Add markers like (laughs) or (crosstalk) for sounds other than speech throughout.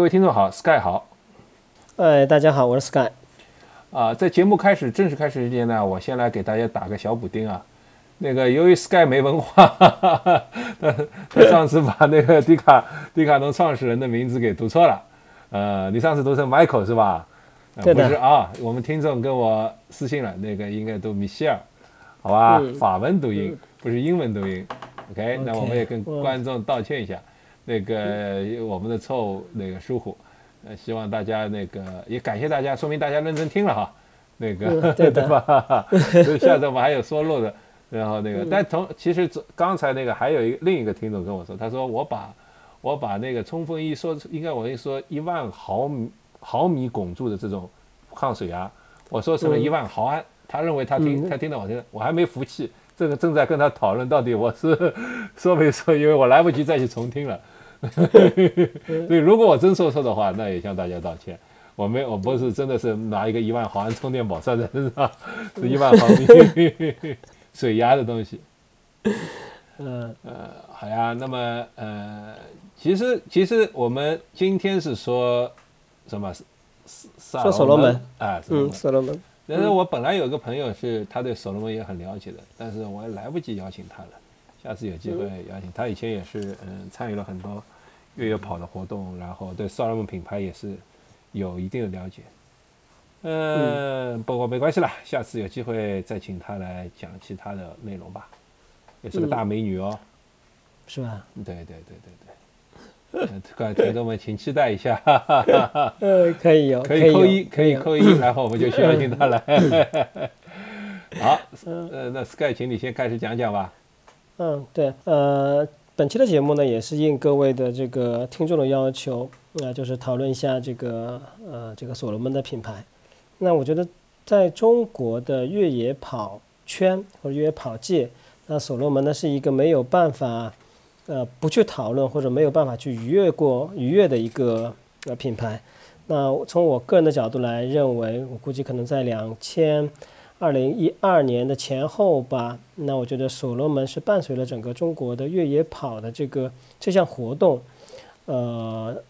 各位听众好，Sky 好。哎，大家好，我是 Sky。啊，在节目开始正式开始之前呢，我先来给大家打个小补丁啊。那个，由于 Sky 没文化，他 (laughs) 他上次把那个迪卡迪卡侬创始人的名字给读错了。呃，你上次读成 Michael 是吧？对不是啊，我们听众跟我私信了，那个应该读米歇尔，好吧？法文读音不是英文读音。OK，那我们也跟观众道歉一下，那个我们的错误那个疏忽，呃，希望大家那个也感谢大家，说明大家认真听了哈，那个 (laughs) 对吧？(laughs) 所以下次我们还有说漏的，然后那个，但同其实刚才那个还有一个另一个听众跟我说，他说我把我把那个冲锋衣说应该我跟你说一万毫米毫米汞柱的这种抗水压，我说成了一万毫安，他认为他听他听到我这我还没服气。这个正在跟他讨论到底我是 (laughs) 说没说，因为我来不及再去重听了。(laughs) 所以如果我真说错的话，那也向大家道歉。我没我不是真的是拿一个一万毫安充电宝算在身上，是 (laughs) 一万毫米 (laughs) 水压的东西。嗯呃，好呀。那么呃，其实其实我们今天是说什么？说所罗门啊，嗯，所罗门。但是我本来有个朋友是他对所罗门也很了解的，但是我来不及邀请他了。下次有机会邀请他。以前也是嗯参与了很多越野跑的活动，然后对所罗门品牌也是有一定的了解。嗯，不过没关系啦，下次有机会再请他来讲其他的内容吧。也是个大美女哦，是吧？对对对对对。各位听众们，请期待一下。(laughs) 呃，可以有，可以扣一，可以扣一，然后我们就邀请他来。(laughs) 好，呃，那 Sky，请你先开始讲讲吧。嗯，对，呃，本期的节目呢，也是应各位的这个听众的要求，那就是讨论一下这个呃这个所罗门的品牌。那我觉得，在中国的越野跑圈或者越野跑界，那所罗门呢是一个没有办法。呃，不去讨论或者没有办法去逾越过逾越的一个呃品牌。那从我个人的角度来认为，我估计可能在两千二零一二年的前后吧。那我觉得所罗门是伴随了整个中国的越野跑的这个这项活动，呃，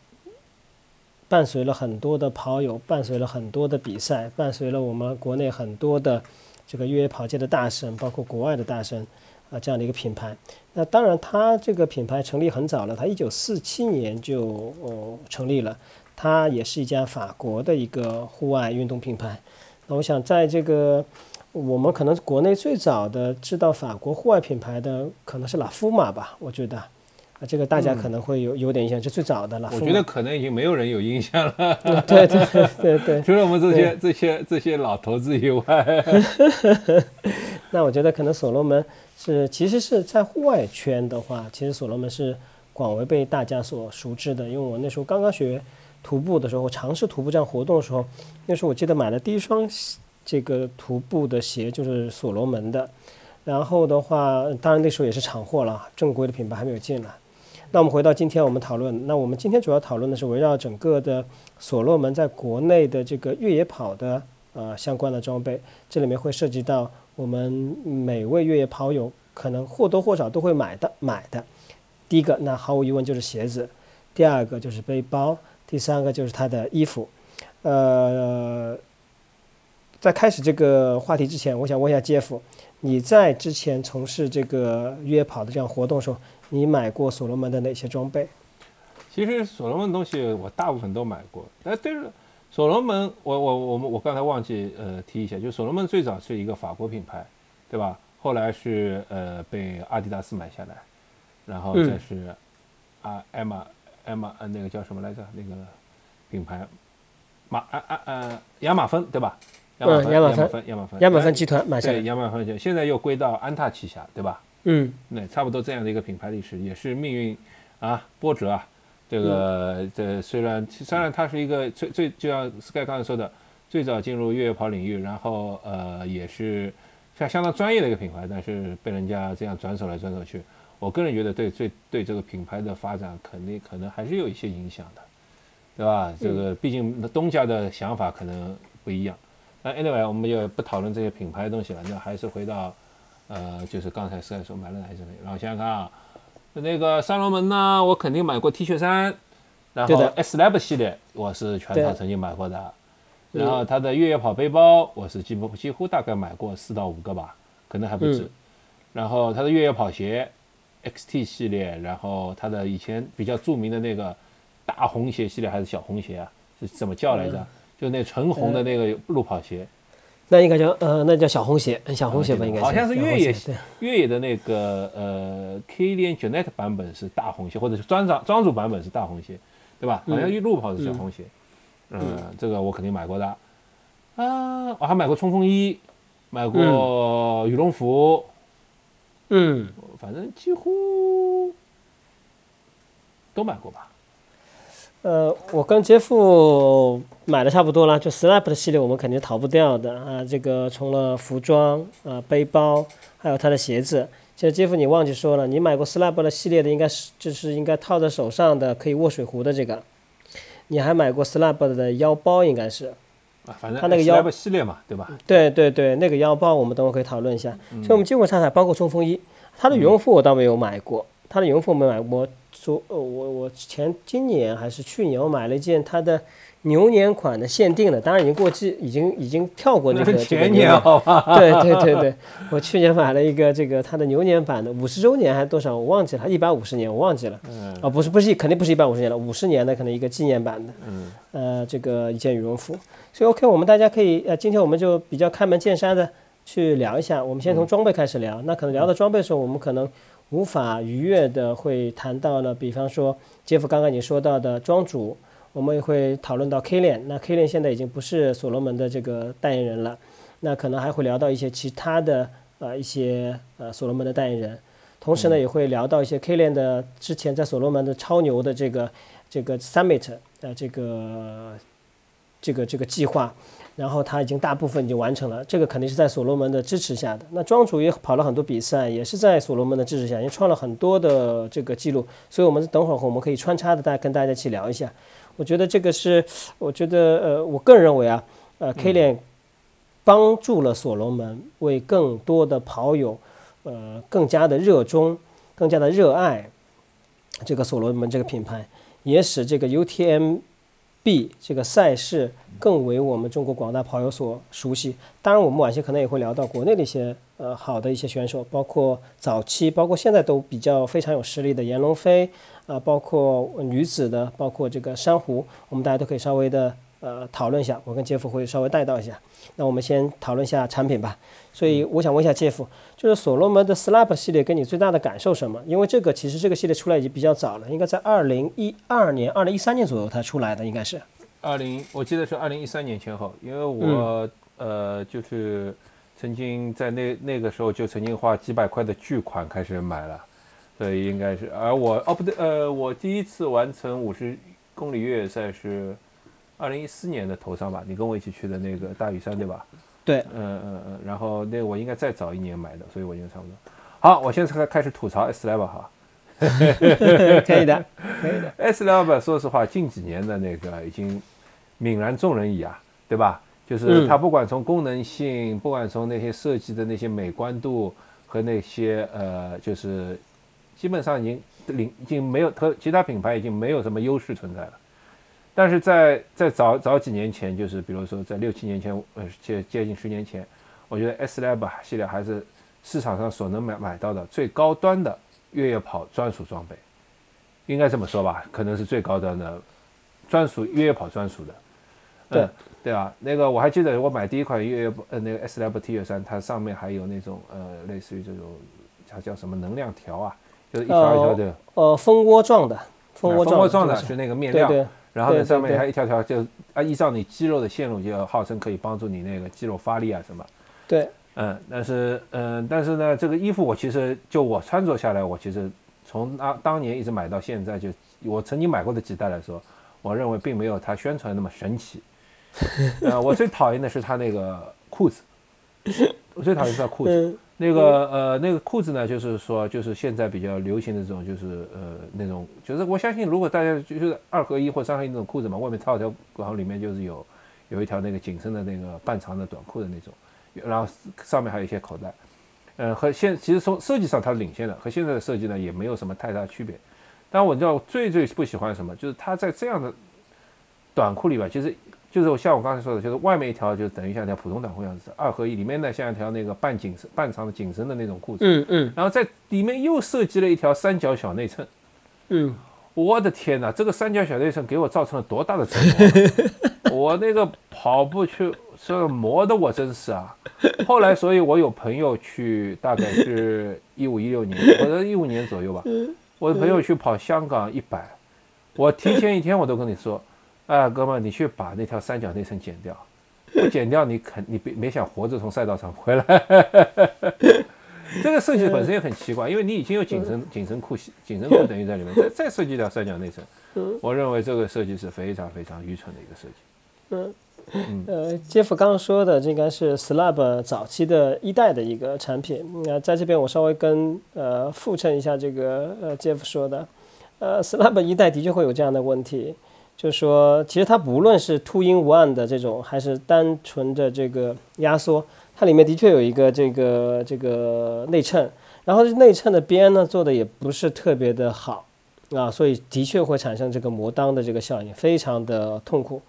伴随了很多的跑友，伴随了很多的比赛，伴随了我们国内很多的这个越野跑界的大神，包括国外的大神。啊，这样的一个品牌，那当然，它这个品牌成立很早了，它一九四七年就哦成立了，它也是一家法国的一个户外运动品牌。那我想，在这个我们可能国内最早的知道法国户外品牌的，可能是拉夫玛吧，我觉得啊，这个大家可能会有有点印象，是最早的了。我觉得可能已经没有人有印象了。对对对对，(laughs) 除了我们这些这些这些老头子以外，(laughs) 那我觉得可能所罗门。是，其实是在户外圈的话，其实所罗门是广为被大家所熟知的。因为我那时候刚刚学徒步的时候，我尝试徒步这样活动的时候，那时候我记得买的第一双这个徒步的鞋就是所罗门的。然后的话，当然那时候也是厂货了，正规的品牌还没有进来。那我们回到今天我们讨论，那我们今天主要讨论的是围绕整个的所罗门在国内的这个越野跑的呃相关的装备，这里面会涉及到。我们每位越野跑友可能或多或少都会买的买的，第一个那毫无疑问就是鞋子，第二个就是背包，第三个就是他的衣服。呃，在开始这个话题之前，我想问一下杰夫，你在之前从事这个约跑的这样活动的时候，你买过所罗门的哪些装备？其实所罗门东西我大部分都买过，但对了。所罗门，我我我们我刚才忘记呃提一下，就所罗门最早是一个法国品牌，对吧？后来是呃被阿迪达斯买下来，然后再是啊艾玛艾玛呃那个叫什么来着？那个品牌马啊啊啊亚马芬对吧？亚马芬亚马芬亚马芬亚马芬集团买下来，亚马芬就现在又归到安踏旗下，对吧？嗯，那差不多这样的一个品牌历史，也是命运啊波折啊。这个这虽然虽然它是一个最最就像 Sky 刚才说的，最早进入越野跑领域，然后呃也是相相当专业的一个品牌，但是被人家这样转手来转手去，我个人觉得对最对这个品牌的发展肯定可能还是有一些影响的，对吧？这个毕竟东家的想法可能不一样。那 anyway 我们就不讨论这些品牌的东西了，那还是回到呃就是刚才说买了哪些东西，然后想想看啊。那个三龙门呢，我肯定买过 T 恤衫，然后 S Lab 系列我是全套曾经买过的，然后它的越野跑背包我是几乎几乎大概买过四到五个吧，可能还不止。嗯然后它的越野跑鞋 XT 系列，然后它的以前比较著名的那个大红鞋系列还是小红鞋啊，是怎么叫来着？就那纯红的那个路跑鞋。那应该叫呃，那叫小红鞋，小红鞋吧，应该好像是越野越野的那个呃 Kilian Jornet 版本是大红鞋，或者是专长庄主版本是大红鞋，对吧？好像路跑是小红鞋，嗯，这个我肯定买过的。啊，我还买过冲锋衣，买过羽绒服，嗯，反正几乎都买过吧。呃，我跟杰夫买的差不多了，就 Slap 的系列我们肯定逃不掉的啊。这个除了服装啊、背包，还有他的鞋子。其实杰夫你忘记说了，你买过 Slap 的系列的应该是就是应该套在手上的可以握水壶的这个，你还买过 Slap 的腰包应该是。啊，反正它那个腰 Slab 系列嘛，对吧？对对对，那个腰包我们等会可以讨论一下。嗯所以我们基本上还包括冲锋衣，它的羽绒服我倒没有买过，它的羽绒服我没买过。说，呃，我我前今年还是去年我买了一件它的牛年款的限定的，当然已经过季，已经已经跳过那个这个前年牛年好吧？对对对对，我去年买了一个这个它的牛年版的，五十周年还是多少我忘记了，一百五十年我忘记了。嗯啊，不是不是，肯定不是一百五十年了，五十年的可能一个纪念版的。嗯呃，这个一件羽绒服。所以 OK，我们大家可以呃，今天我们就比较开门见山的去聊一下。我们先从装备开始聊。那可能聊到装备的时候，我们可能无法逾越的会谈到了，比方说杰夫刚刚你说到的庄主，我们也会讨论到 K 链。那 K 链现在已经不是所罗门的这个代言人了，那可能还会聊到一些其他的呃一些呃所罗门的代言人。同时呢，也会聊到一些 K 链的之前在所罗门的超牛的这个这个 Summit 呃这个这个这个计划，然后他已经大部分已经完成了，这个肯定是在所罗门的支持下的。那庄主也跑了很多比赛，也是在所罗门的支持下，也创了很多的这个记录。所以，我们等会儿我们可以穿插的，大家跟大家一起聊一下。我觉得这个是，我觉得呃，我个人认为啊，呃，K 链帮助了所罗门，为更多的跑友呃更加的热衷，更加的热爱这个所罗门这个品牌，也使这个 UTM。B 这个赛事更为我们中国广大跑友所熟悉。当然，我们晚些可能也会聊到国内的一些呃好的一些选手，包括早期，包括现在都比较非常有实力的闫龙飞啊、包括女子的，包括这个珊瑚，我们大家都可以稍微的呃讨论一下。我跟杰夫会稍微带到一下。那我们先讨论一下产品吧。所以我想问一下杰夫，就是所罗门的 Slap 系列给你最大的感受什么？因为这个其实这个系列出来已经比较早了，应该在二零一二年、二零一三年左右它出来的，应该是。二零，我记得是二零一三年前后，因为我、呃就是曾经在那那个时候就曾经花几百块的巨款开始买了，所以应该是，而我哦不对，呃，我第一次完成五十公里越野赛是二零一四年的头上吧，你跟我一起去的那个大屿山对吧？对，嗯嗯嗯，然后那我应该再早一年买的，所以我应该差不多。好，我现在开开始吐槽 S Level 哈。(laughs) 可以的，可以的。(laughs) S Level 说实话，近几年的那个已经泯然众人矣啊，对吧？就是嗯它不管从功能性，不管从那些设计的那些美观度和那些呃，就是基本上已经领已经没有和其他品牌已经没有什么优势存在了。但是在在早早几年前，就是比如说在六七年前，呃，接接近十年前，我觉得 S Lab 系列还是市场上所能买买到的最高端的越野跑专属装备，应该这么说吧？可能是最高端的专属越野跑专属的。对嗯、对啊，那个我还记得我买第一款越野呃那个 S Lab T 恤衫，它上面还有那种呃类似于这种它叫什么能量条啊，就是一条一条的。呃，蜂窝状的，蜂窝状的就是那个面料，对对然后呢上面还一条条就啊依照你肌肉的线路，就号称可以帮助你那个肌肉发力啊什么。对，嗯，但是嗯，但是呢，这个衣服我其实就我穿着下来，我其实从当当年一直买到现在，就我曾经买过的几代来说，我认为并没有它宣传那么神奇。(laughs) 呃，我最讨厌的是它那个裤子，我最讨厌是它裤子。嗯那个呃，那个裤子呢，就是说，就是现在比较流行的这种，就是呃那种，就是我相信，如果大家就是二合一或三合一那种裤子嘛，外面套条，然后里面就是有有一条那个紧身的那个半长的短裤的那种，然后上面还有一些口袋，呃，和现其实从设计上它是领先的，和现在的设计呢也没有什么太大区别，但我知道最最不喜欢什么，就是它在这样的短裤里边，其实就是我像我刚才说的，就是外面一条就等于像条普通短裤样子，二合一，里面呢像一条那个半紧身、半长的紧身的那种裤子，嗯嗯然后在里面又设计了一条三角小内衬。嗯，我的天哪，这个三角小内衬给我造成了多大的折磨！(laughs) 我那个跑步去，这磨的我真是啊。后来，所以我有朋友去，大概是一五一六年，或者一五年左右吧。我的朋友去跑香港一百，我提前一天我都跟你说，哎，哥们，你去把那条三角内衬剪掉，不 (laughs) 剪掉你肯你别没想活着从赛道上回来。(laughs) 这个设计本身也很奇怪，因为你已经有紧身紧身裤紧身裤等于在里面，再 (laughs) 再设计条三角内衬，我认为这个设计是非常非常愚蠢的一个设计。嗯呃，杰夫刚刚说的，这应该是 Slab 早期的一代的一个产品。那、在这边我稍微跟呃附衬一下这个呃杰夫说的，呃，Slab 一代的确会有这样的问题，就说，其实它不论是 Two in One 的这种，还是单纯的这个压缩，它里面的确有一个这个这个内衬，然后内衬的边呢做的也不是特别的好啊，所以的确会产生这个磨裆的这个效应，非常的痛苦。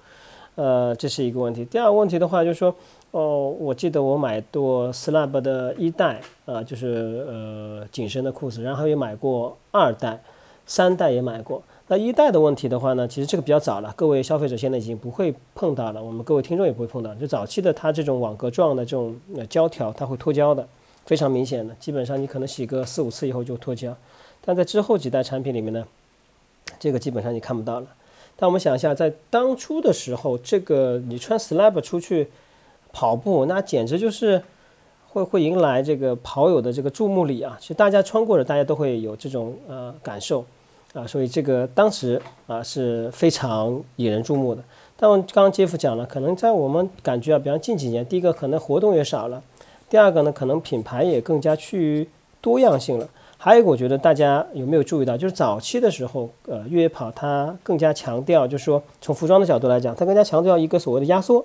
呃，这是一个问题。第二个问题的话，就是说，哦，我记得我买过 Slab 的一代，啊，就是呃紧身的裤子，然后也买过二代、三代也买过。那一代的问题的话呢，其实这个比较早了，各位消费者现在已经不会碰到了，我们各位听众也不会碰到。就早期的它这种网格状的这种胶条，它会脱胶的，非常明显的，基本上你可能洗个四五次以后就脱胶。但在之后几代产品里面呢，这个基本上你看不到了。但我们想一下，在当初的时候，这个你穿 slab 出去跑步，那简直就是会会迎来这个跑友的这个注目礼啊！其实大家穿过的，大家都会有这种呃感受啊，所以这个当时啊是非常引人注目的。但我刚刚杰夫讲了，可能在我们感觉啊，比方近几年，第一个可能活动也少了，第二个呢，可能品牌也更加趋于多样性了。还有一个，我觉得大家有没有注意到，就是早期的时候，呃，越野跑它更加强调，就是说从服装的角度来讲，它更加强调一个所谓的压缩，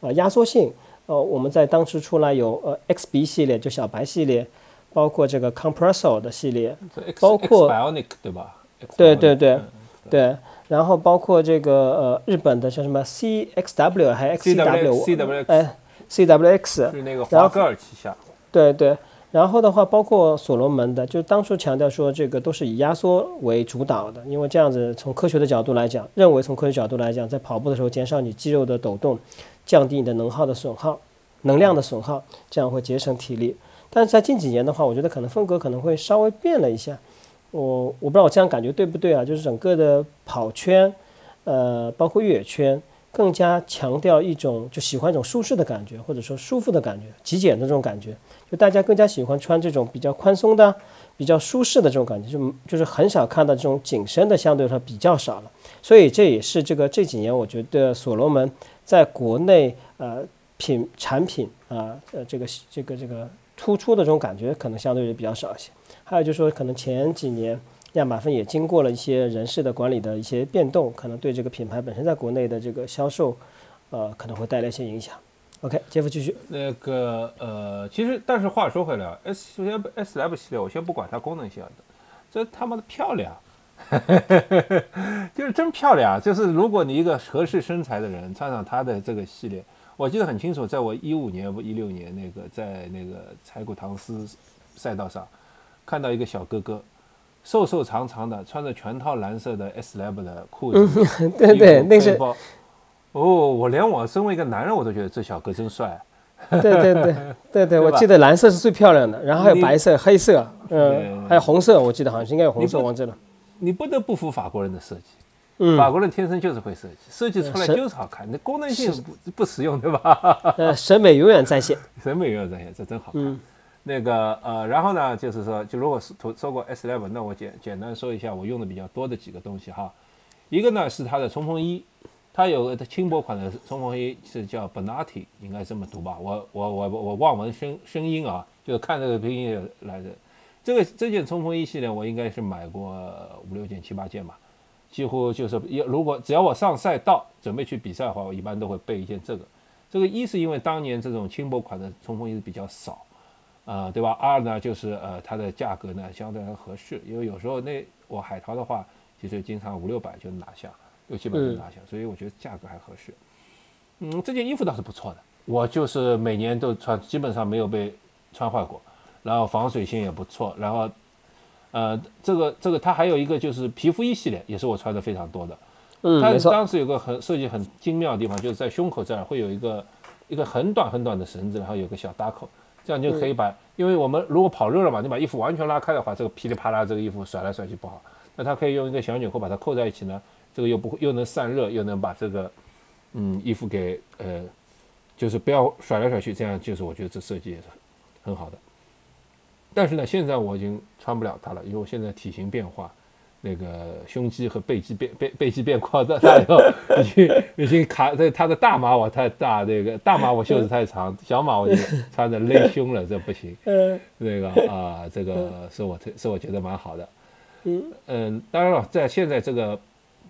呃，压缩性。呃，我们在当时出来有呃 XB 系列，就小白系列，包括这个 Compressor 的系列，包括 Bionic 对吧？对对对 X 对，然后包括这个呃日本的像什么 CXW 还是 CW XCW，哎，CWX，是那个华歌尔旗下。对对，然后的话，包括所罗门的，就当初强调说这个都是以压缩为主导的，因为这样子从科学的角度来讲，认为从科学角度来讲，在跑步的时候减少你肌肉的抖动，降低你的能耗的损耗，能量的损耗，这样会节省体力。但是在近几年的话，我觉得可能风格可能会稍微变了一下。我我不知道我这样感觉对不对啊？就是整个的跑圈，呃，包括越野圈，更加强调一种就喜欢一种舒适的感觉，或者说舒服的感觉，极简的这种感觉。就大家更加喜欢穿这种比较宽松的、比较舒适的这种感觉，就就是很少看到这种紧身的，相对来说比较少了。所以这也是这个这几年我觉得所罗门在国内呃品产品啊呃这个这个这个突出的这种感觉可能相对于比较少一些。还有就是说可能前几年亚马逊也经过了一些人事的管理的一些变动，可能对这个品牌本身在国内的这个销售呃可能会带来一些影响。OK，杰夫继续。那个呃，其实但是话说回来，S 首先 S Lab 系列，我先不管它功能性，这他妈的漂亮，(laughs) 就是真漂亮。就是如果你一个合适身材的人穿上它的这个系列，我记得很清楚，在我一五年不一六年那个在那个柴谷唐斯赛道上看到一个小哥哥，瘦瘦长长的，穿着全套蓝色的 S Lab 的裤子，(laughs) 对对，那是哦，我连我身为一个男人，我都觉得这小哥真帅。(laughs) 对对对对对，(laughs) 我记得蓝色是最漂亮的，然后还有白色、黑色，对嗯，还有红色，我记得好像是应该有红色，你不忘记了。你不得不服法国人的设计，嗯，法国人天生就是会设计，设计出来就是好看，那功能性不不实用，对吧？呃，审美永远在线。审美永远在线，这真好看。嗯那个呃，然后呢，就是说，就如果是说说过 S l e v e 那我简简单说一下我用的比较多的几个东西哈。一个呢是它的冲锋衣，它有个轻薄款的冲锋衣是叫 Bonatti，应该这么读吧？我我我我望文生声音啊，就是看这个拼音来的。这个这件冲锋衣系列我应该是买过五六件、七八件吧，几乎就是要如果只要我上赛道准备去比赛的话，我一般都会备一件这个。这个一是因为当年这种轻薄款的冲锋衣比较少。呃，对吧？二呢就是呃它的价格呢相对合适，因为有时候那我海淘的话，其实经常五六百就拿下，六七百就拿下，所以我觉得价格还合适。嗯，这件衣服倒是不错的，我就是每年都穿，基本上没有被穿坏过，然后防水性也不错，然后呃这个这个它还有一个就是皮肤衣系列，也是我穿的非常多的。嗯，它当时有个很设计很精妙的地方，就是在胸口这儿会有一个一个很短很短的绳子，然后有个小搭扣，这样就可以把，因为我们如果跑热了嘛，你把衣服完全拉开的话，这个噼里啪啦这个衣服甩来甩去不好。那它可以用一个小纽扣把它扣在一起呢，这个又不会又能散热，又能把这个嗯衣服给呃就是不要甩来甩去，这样就是我觉得这设计也是很好的。但是呢，现在我已经穿不了它了，因为我现在体型变化。那个胸肌和背肌变背背肌变扩大以后，已经已经卡在他的大码我太大，那个大码我袖子太长，小码我就穿着勒胸了，这不行。(laughs) 嗯那个啊、这个是我特是我觉得蛮好的。嗯嗯，当然了，在现在这个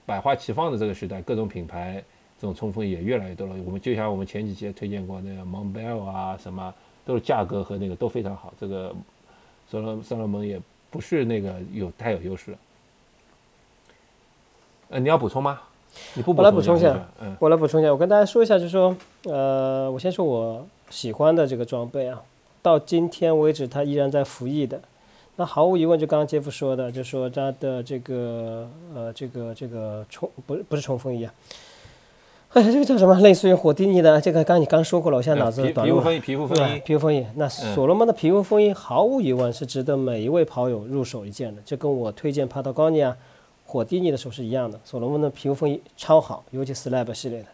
百花齐放的这个时代，各种品牌这种冲锋衣也越来越多了。我们就像我们前几节推荐过那个 Montbell 啊，什么都是价格和那个都非常好。这个所罗所罗门也不是那个有太有优势了。呃，你要补充吗？你不补我来补充一下，嗯我来补充一下，我跟大家说一下，就是说，呃，我先说我喜欢的这个装备啊，到今天为止它依然在服役的。那毫无疑问，就刚刚杰夫说的，就说它的这个呃这个这个冲不是不是冲锋衣啊，哎呀，这个叫什么？类似于火地尼的，这个刚刚你刚说过了，我现在脑子皮短路了。皮肤风衣，皮肤风对衣，皮肤风衣。那所罗门的皮肤风衣毫无疑问是值得每一位跑友入手一件的，这跟我推荐 Patagonia 火地尼的时候是一样的。所罗门的皮肤风衣超好，尤其 Slab 系列的，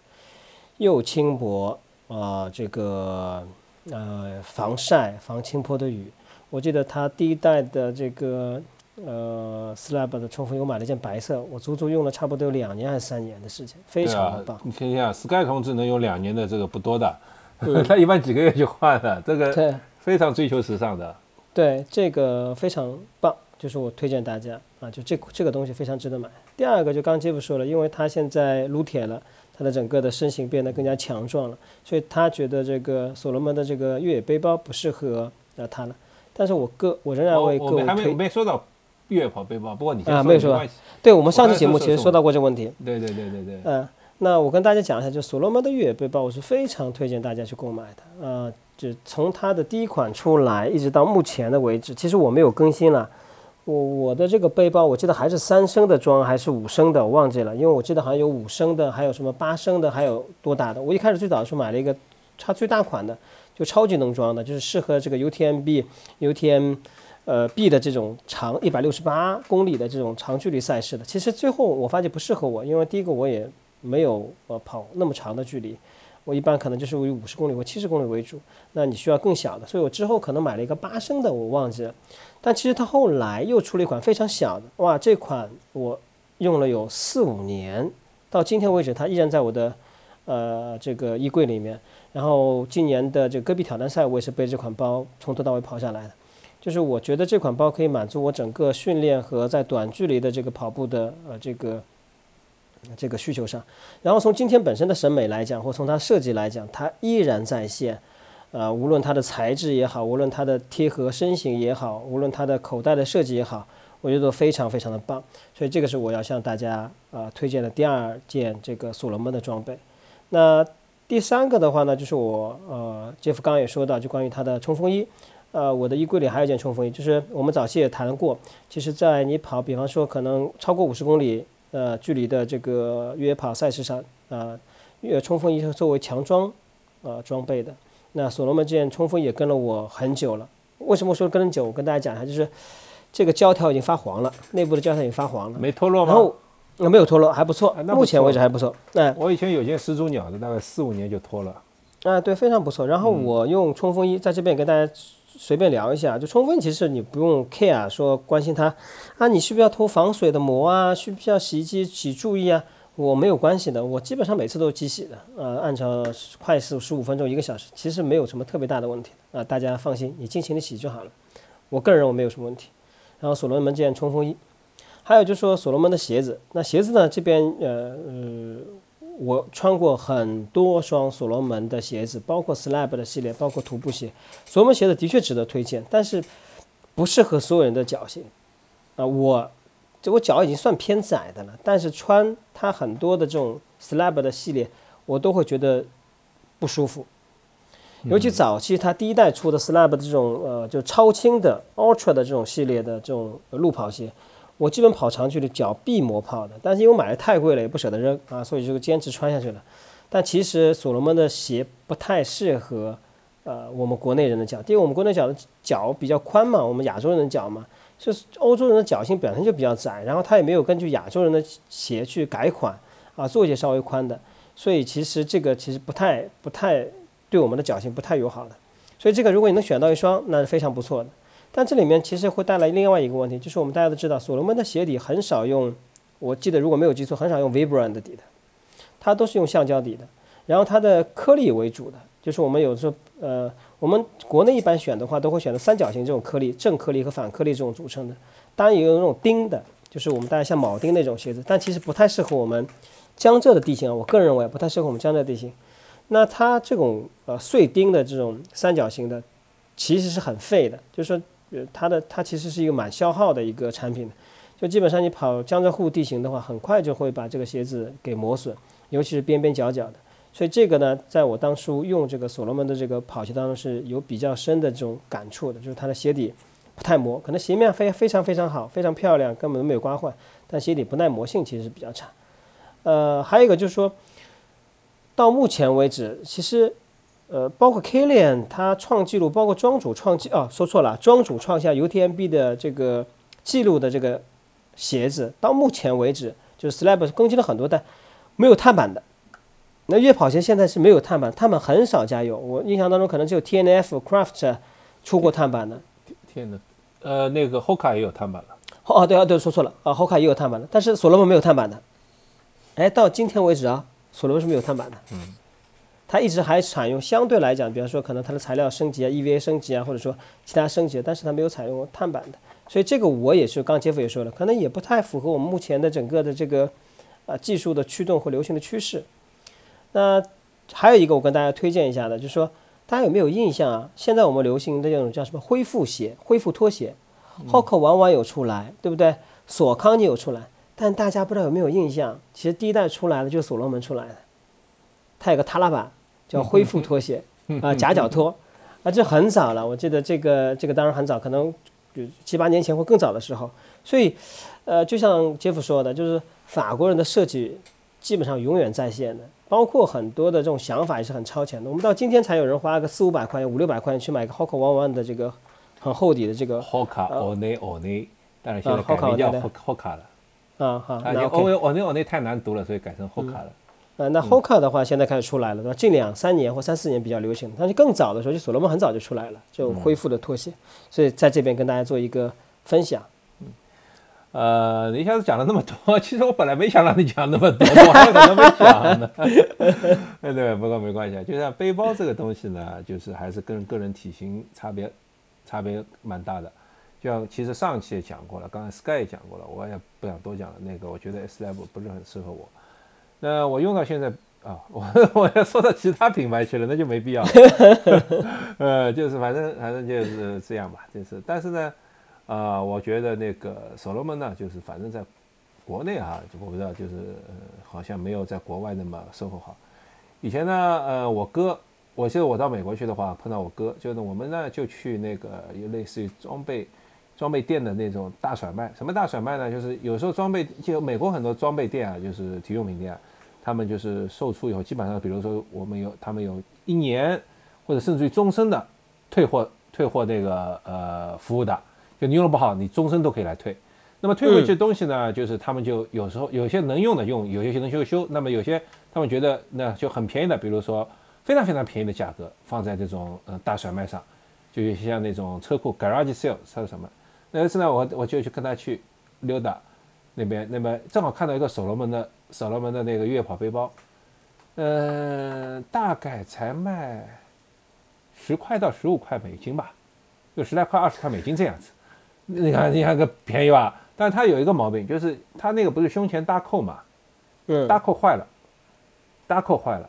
又轻薄啊、这个呃防晒、防倾泼的雨。我记得他第一代的这个呃 Slab 的冲锋衣，我买了一件白色，我足足用了差不多有两年还是三年的时间，非常的棒。，你听一下，Sky 同志能用两年的这个不多的，(laughs) 他一般几个月就换了，这个对。非常追求时尚的。对，这个非常棒，就是我推荐大家啊，就这这个东西非常值得买。第二个就刚刚杰夫说了，因为他现在撸铁了，他的整个的身形变得更加强壮了，所以他觉得这个所罗门的这个越野背包不适合呃他了。但是我个我仍然为各位我们还没，没说到越野跑背包，不过你啊没有说。对我们上期节目其实说到过这个问题，对对对对对，嗯，那我跟大家讲一下，就所罗门的越野背包，我是非常推荐大家去购买的。呃，就从它的第一款出来，一直到目前的为止，其实我没有更新了。我我的这个背包，我记得还是三升的装还是五升的，我忘记了，因为我记得好像有五升的，还有什么八升的，还有多大的。我一开始最早的时候买了一个它最大款的，就超级能装的，就是适合这个 UTMB、UTM。呃，B 的这种长一百六十八公里的这种长距离赛事的，其实最后我发现不适合我，因为第一个我也没有呃跑那么长的距离，我一般可能就是以五十公里或七十公里为主，那你需要更小的，所以我之后可能买了一个八升的，我忘记了，但其实它后来又出了一款非常小的，哇，这款我用了有四五年，到今天为止它依然在我的呃这个衣柜里面，然后今年的这个戈壁挑战赛我也是背这款包从头到尾跑下来的。就是我觉得这款包可以满足我整个训练和在短距离的这个跑步的呃这个这个需求上。然后从今天本身的审美来讲，或从它设计来讲，它依然在线。呃，无论它的材质也好，无论它的贴合身形也好，无论它的口袋的设计也好，我觉得都非常非常的棒。所以这个是我要向大家呃推荐的第二件这个所罗门的装备。那第三个的话呢，就是我呃杰夫刚刚也说到，就关于它的冲锋衣。呃，我的衣柜里还有一件冲锋衣，就是我们早期也谈过。其实，在你跑，比方说可能超过五十公里呃距离的这个越野跑赛事上，呃，越冲锋衣是作为强装呃装备的。那所罗门这件冲锋衣也跟了我很久了。为什么说跟了久？我跟大家讲一下，就是这个胶条已经发黄了，内部的胶条已经发黄了，没脱落吗？然后呃没有脱落，还不错目前为止还不错。那我以前有件始祖鸟的，大概四五年就脱了。啊，对，非常不错。然后我用冲锋衣在这边跟大家随便聊一下，就冲锋衣其实你不用 care 说关心它啊，你需不需要涂防水的膜啊，需不需要洗衣机洗注意啊？我没有关系的，我基本上每次都是机洗的，呃，按照快速十五分钟一个小时，其实没有什么特别大的问题啊、大家放心，你尽情的洗就好了。我个人认为没有什么问题。然后所罗门这件冲锋衣，还有就是说所罗门的鞋子，那鞋子呢这边呃呃我穿过很多双所罗门的鞋子，包括 Slab 的系列，包括徒步鞋。所罗门鞋子的确值得推荐，但是不适合所有人的脚型。啊，我这我脚已经算偏窄的了，但是穿它很多的这种 Slab 的系列，我都会觉得不舒服。尤其早期它第一代出的 Slab 的这种呃，就超轻的 Ultra 的这种系列的这种路跑鞋，我基本跑长距离脚必磨泡的。但是因为我买的太贵了，也不舍得扔啊，所以就坚持穿下去了。但其实所罗门的鞋不太适合呃我们国内人的脚，因为我们国内脚的脚比较宽嘛，我们亚洲人的脚嘛，就是欧洲人的脚型本身就比较窄，然后他也没有根据亚洲人的鞋去改款啊，做一些稍微宽的，所以其实这个其实不太不太。对我们的脚型不太友好的，所以这个如果你能选到一双，那是非常不错的。但这里面其实会带来另外一个问题，就是我们大家都知道，所罗门的鞋底很少用，我记得如果没有记错，很少用 Vibram 的底的，它都是用橡胶底的。然后它的颗粒为主的，就是我们有时候呃，我们国内一般选的话，都会选择三角形这种颗粒，正颗粒和反颗粒这种组成的。当然也有那种钉的，就是我们大家像铆钉那种鞋子，但其实不太适合我们江浙的地形啊。我个人认为不太适合我们江浙地形。那它这种呃碎钉的这种三角形的，其实是很废的，就是说它的它其实是一个蛮消耗的一个产品，就基本上你跑江浙沪地形的话，很快就会把这个鞋子给磨损，尤其是边边角角的。所以这个呢，在我当初用这个所罗门的这个跑鞋当中是有比较深的这种感触的，就是它的鞋底不太磨，可能鞋面非非常非常好，非常漂亮，根本都没有刮坏，但鞋底不耐磨性其实是比较差。呃，还有一个就是说。到目前为止，其实，呃，包括 Kilian 他创纪录，包括庄主创纪哦，说错了，庄主创下 UTMB 的这个记录的这个鞋子，到目前为止，就是 Slab 更新了很多但，没有碳板的。那越野跑鞋现在是没有碳板，碳板很少加油。我印象当中可能只有 TNF Craft 出过碳板的。天呐，呃，那个 Hoka 也有碳板了。哦，对啊，对，说错了啊，Hoka 也有碳板的，但是所罗门没有碳板的。哎，到今天为止啊。所罗门是没有碳板的，嗯，它一直还采用相对来讲，比方说可能它的材料升级啊，EVA 升级啊，或者说其他升级，但是它没有采用碳板的，所以这个我也是，刚杰夫也说了，可能也不太符合我们目前的整个的这个啊技术的驱动和流行的趋势。那还有一个我跟大家推荐一下的，就是说大家有没有印象啊？现在我们流行的这种叫什么恢复鞋、恢复拖鞋，Hoka 往往有出来，对不对？索康尼有出来。但大家不知道有没有印象，其实第一代出来的就是所罗门出来的，它有个塔拉板叫恢复拖鞋啊，夹脚拖啊，这很早了。我记得这个这个当然很早，可能就七八年前或更早的时候。所以，呃，就像杰夫说的，就是法国人的设计基本上永远在线的，包括很多的这种想法也是很超前的。我们到今天才有人花个四五百块钱、五六百块钱去买个 Hoka One One 的这个很厚底的这个 Hoka One One，但是现在改名叫 Hoka 了。啊好，那欧欧那欧那太难读了，所以改成 Hoka 了。呃，那 Hoka 的话，现在开始出来了，对吧？近两三年或三四年比较流行，但是更早的时候，就所罗门很早就出来了，就恢复的拖鞋。所以在这边跟大家做一个分享。嗯，呃，你一下子讲了那么多，(laughs) 其实我本来没想让你讲那么多，我还有很多没讲呢。对 (laughs) 对，不过没关系，就像背包这个东西呢，就是还是跟个人体型差别差别蛮大的。就像其实上期也讲过了，刚才 Sky 也讲过了，我也不想多讲了。那个我觉得 S Level 不是很适合我。那我用到现在啊，我 (laughs) 我要说到其他品牌去了，那就没必要。(laughs) 呃，就是反正反正就是这样吧，就是。但是呢，啊，我觉得那个所罗门呢，就是反正在国内哈，我不知道，就是呃，好像没有在国外那么售后好。以前呢，呃，我哥，我记得我到美国去的话，碰到我哥，就是我们呢就去那个有类似于装备。装备店的那种大甩卖，什么大甩卖呢？就是有时候装备就美国很多装备店啊，就是体育用品店啊，他们就是售出以后，基本上比如说我们有他们有一年或者甚至于终身的退货退货那个呃服务的，就你用的不好，你终身都可以来退。那么退回去东西呢，就是他们就有时候有些能用的用，有些能修修。那么有些他们觉得那就很便宜的，比如说非常非常便宜的价格放在这种呃大甩卖上，就有些像那种车库 garage sale 它是什么？那次呢，我我就去跟他去溜达，那边那边正好看到一个所罗门的所罗门的那个越野跑背包，呃，大概才卖十块到十五块美金吧，就十来块二十块美金这样子。你看你看个便宜吧，但是它有一个毛病，就是它那个不是胸前搭扣嘛，嗯，搭扣坏了，搭扣坏了，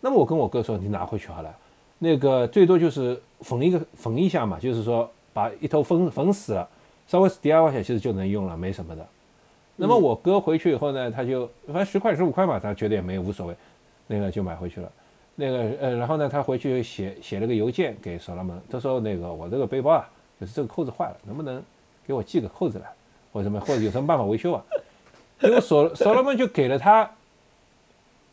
那么我跟我哥说，你拿回去好了，那个最多就是缝一个缝一下嘛，就是说把一头缝缝死了，稍微 DIY 一下其实就能用了，没什么的。那么我哥回去以后呢，他就反正十块十五块嘛，他觉得也没无所谓，那个就买回去了。那个呃，然后呢，他回去写写了个邮件给所罗门，他说那个我这个背包啊，就是这个扣子坏了，能不能给我寄个扣子来，或者什么，或者有什么办法维修啊？(laughs) 结果所所罗门就给了他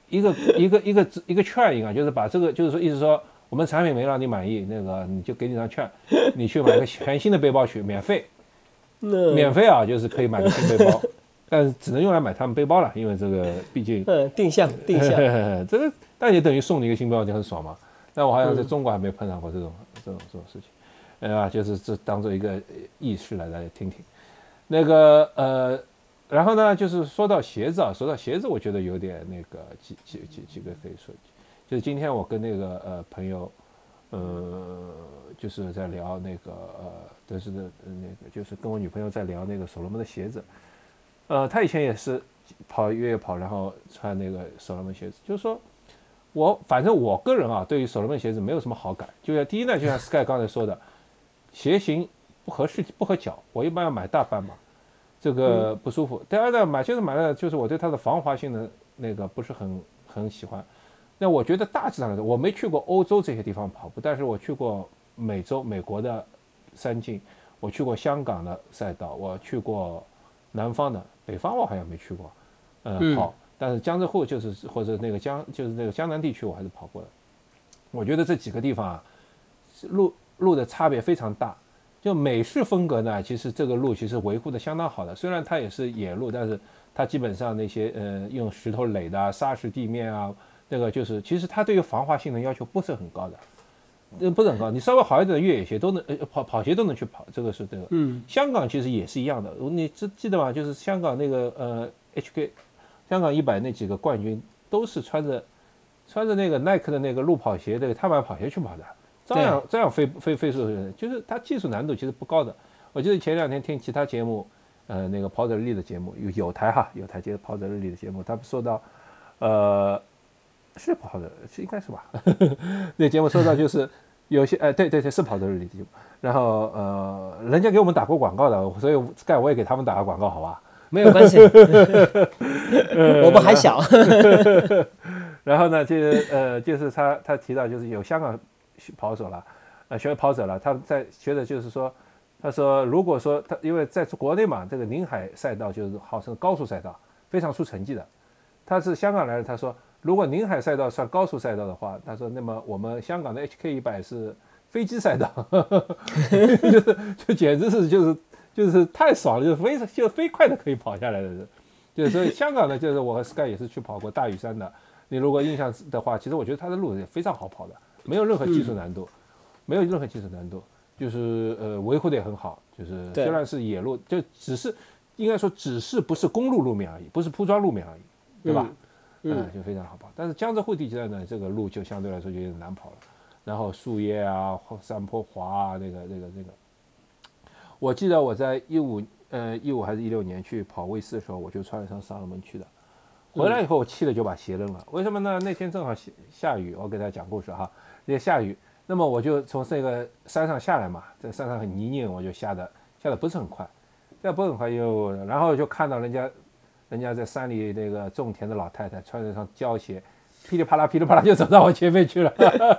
一个一个一个一个券一样，就是把这个就是说意思说我们产品没让你满意，那个你就给你张券，你去买个全新的背包去，免费，(laughs) 免费啊，就是可以买个新背包。但是只能用来买他们背包了，因为这个 (laughs) 毕竟嗯定向定向，(laughs) 这个但也等于送你一个新背包就很爽嘛。但我好像在中国还没碰上过这种这种这种事情，对吧？就是这当做一个轶事来大家听听。那个呃，然后呢，就是说到鞋子啊，说到鞋子，我觉得有点那个几几几几个可以说，就是今天我跟那个呃朋友，呃，就是在聊那个呃，德是的那个，就是跟我女朋友在聊那个所罗门的鞋子。呃，他以前也是跑越野跑，然后穿那个所罗门鞋子。就是说，我反正我个人啊，对于所罗门鞋子没有什么好感。就像第一呢，就像 Sky 刚才说的，鞋型不合适，不合脚。我一般要买大半码，这个不舒服。第二呢，买鞋子买了，就是我对它的防滑性能那个不是很很喜欢。那我觉得大致上来说，我没去过欧洲这些地方跑步，但是我去过美洲、美国的山径，我去过香港的赛道，我去过南方的。北方我好像没去过，呃，跑，但是江浙沪就是或者那个江就是那个江南地区我还是跑过的。我觉得这几个地方啊，路路的差别非常大。就美式风格呢，其实这个路其实维护的相当好的，虽然它也是野路，但是它基本上那些呃用石头垒的啊、砂石地面啊，那个就是其实它对于防滑性能要求不是很高的。呃，不是很高，你稍微好一点的越野鞋都能，呃，跑跑鞋都能去跑，这个是这个。嗯。香港其实也是一样的，你记记得吗？就是香港那个呃，HK，香港一百那几个冠军都是穿着穿着那个耐克的那个路跑鞋，那个碳板跑鞋去跑的，照样照样飞飞飞速，就是它技术难度其实不高的。我记得前两天听其他节目，呃，那个跑者日历的节目有有台哈，有台接跑者日历的节目，他们说到，呃。是跑的，是应该是吧？(laughs) 那节目说到就是有些，呃，对对对，是跑的日历节目。然后呃，人家给我们打过广告的，所以盖我也给他们打个广告，好吧？没有关系，(laughs) 我们还小。(laughs) 然后呢，就是呃，就是他他提到就是有香港跑手了，呃，学跑者了，他在觉得就是说，他说如果说他因为在国内嘛，这个宁海赛道就是号称高速赛道，非常出成绩的。他是香港来的，他说。如果宁海赛道算高速赛道的话，他说，那么我们香港的 HK 一百是飞机赛道，(laughs) 就是就简直是就是就是太爽了，就是飞就飞快的可以跑下来的人，就是所以香港的，就是我和 Sky 也是去跑过大屿山的。你如果印象的话，其实我觉得它的路也非常好跑的，没有任何技术难度，没有任何技术难度，就是呃维护的也很好，就是虽然是野路，就只是应该说只是不是公路路面而已，不是铺装路面而已，对吧？嗯，嗯就非常好跑，但是江浙沪地区呢，这个路就相对来说就有点难跑了。然后树叶啊、山坡滑啊，那个、那个、那个。我记得我在一五呃一五还是一六年去跑卫四的时候，我就穿了双萨勒门去的。回来以后我气的就把鞋扔了，为什么呢？那天正好下下雨，我给大家讲故事哈，那天下雨，那么我就从这个山上下来嘛，在山上很泥泞，我就下的下的不是很快，下不是很快又，然后就看到人家。人家在山里那个种田的老太太穿着一双胶鞋，噼里啪啦噼里啪啦就 (laughs) 走到我前面去了。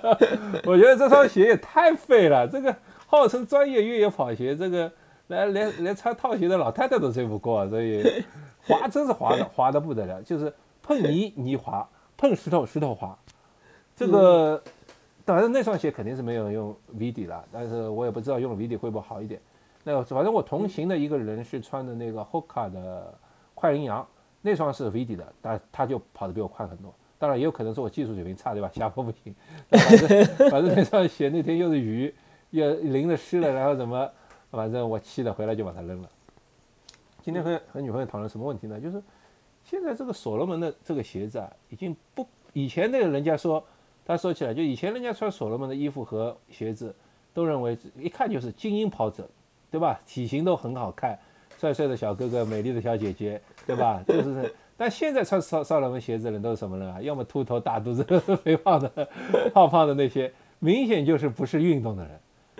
(laughs) 我觉得这双鞋也太废了，这个号称专业越野跑鞋，这个连连连穿套鞋的老太太都追不过，所以滑真是滑的滑的不得了，就是碰泥泥滑，碰石头石头滑。这个当然那双鞋肯定是没有用 V 底了，但是我也不知道用 V 底会不会好一点。那反正我同行的一个人是穿的那个 Hoka 的。快羚羊那双是 V 底的，但他就跑得比我快很多。当然也有可能是我技术水平差，对吧？(laughs) 下坡不行，(laughs) 反正 (laughs) 反正那双鞋那天又是雨，又淋了湿了，然后怎么，反正我气的回来就把它扔了。今天和和女朋友讨论什么问题呢？就是现在这个所罗门的这个鞋子啊，已经不以前那个人家说，他说起来就以前人家穿所罗门的衣服和鞋子，都认为一看就是精英跑者，对吧？体型都很好看。帅帅的小哥哥，美丽的小姐姐，对吧？(laughs) 就是但现在穿少少人们鞋子的人都是什么人啊？要么秃头、大肚子、(laughs) 肥胖的、胖胖的那些，明显就是不是运动的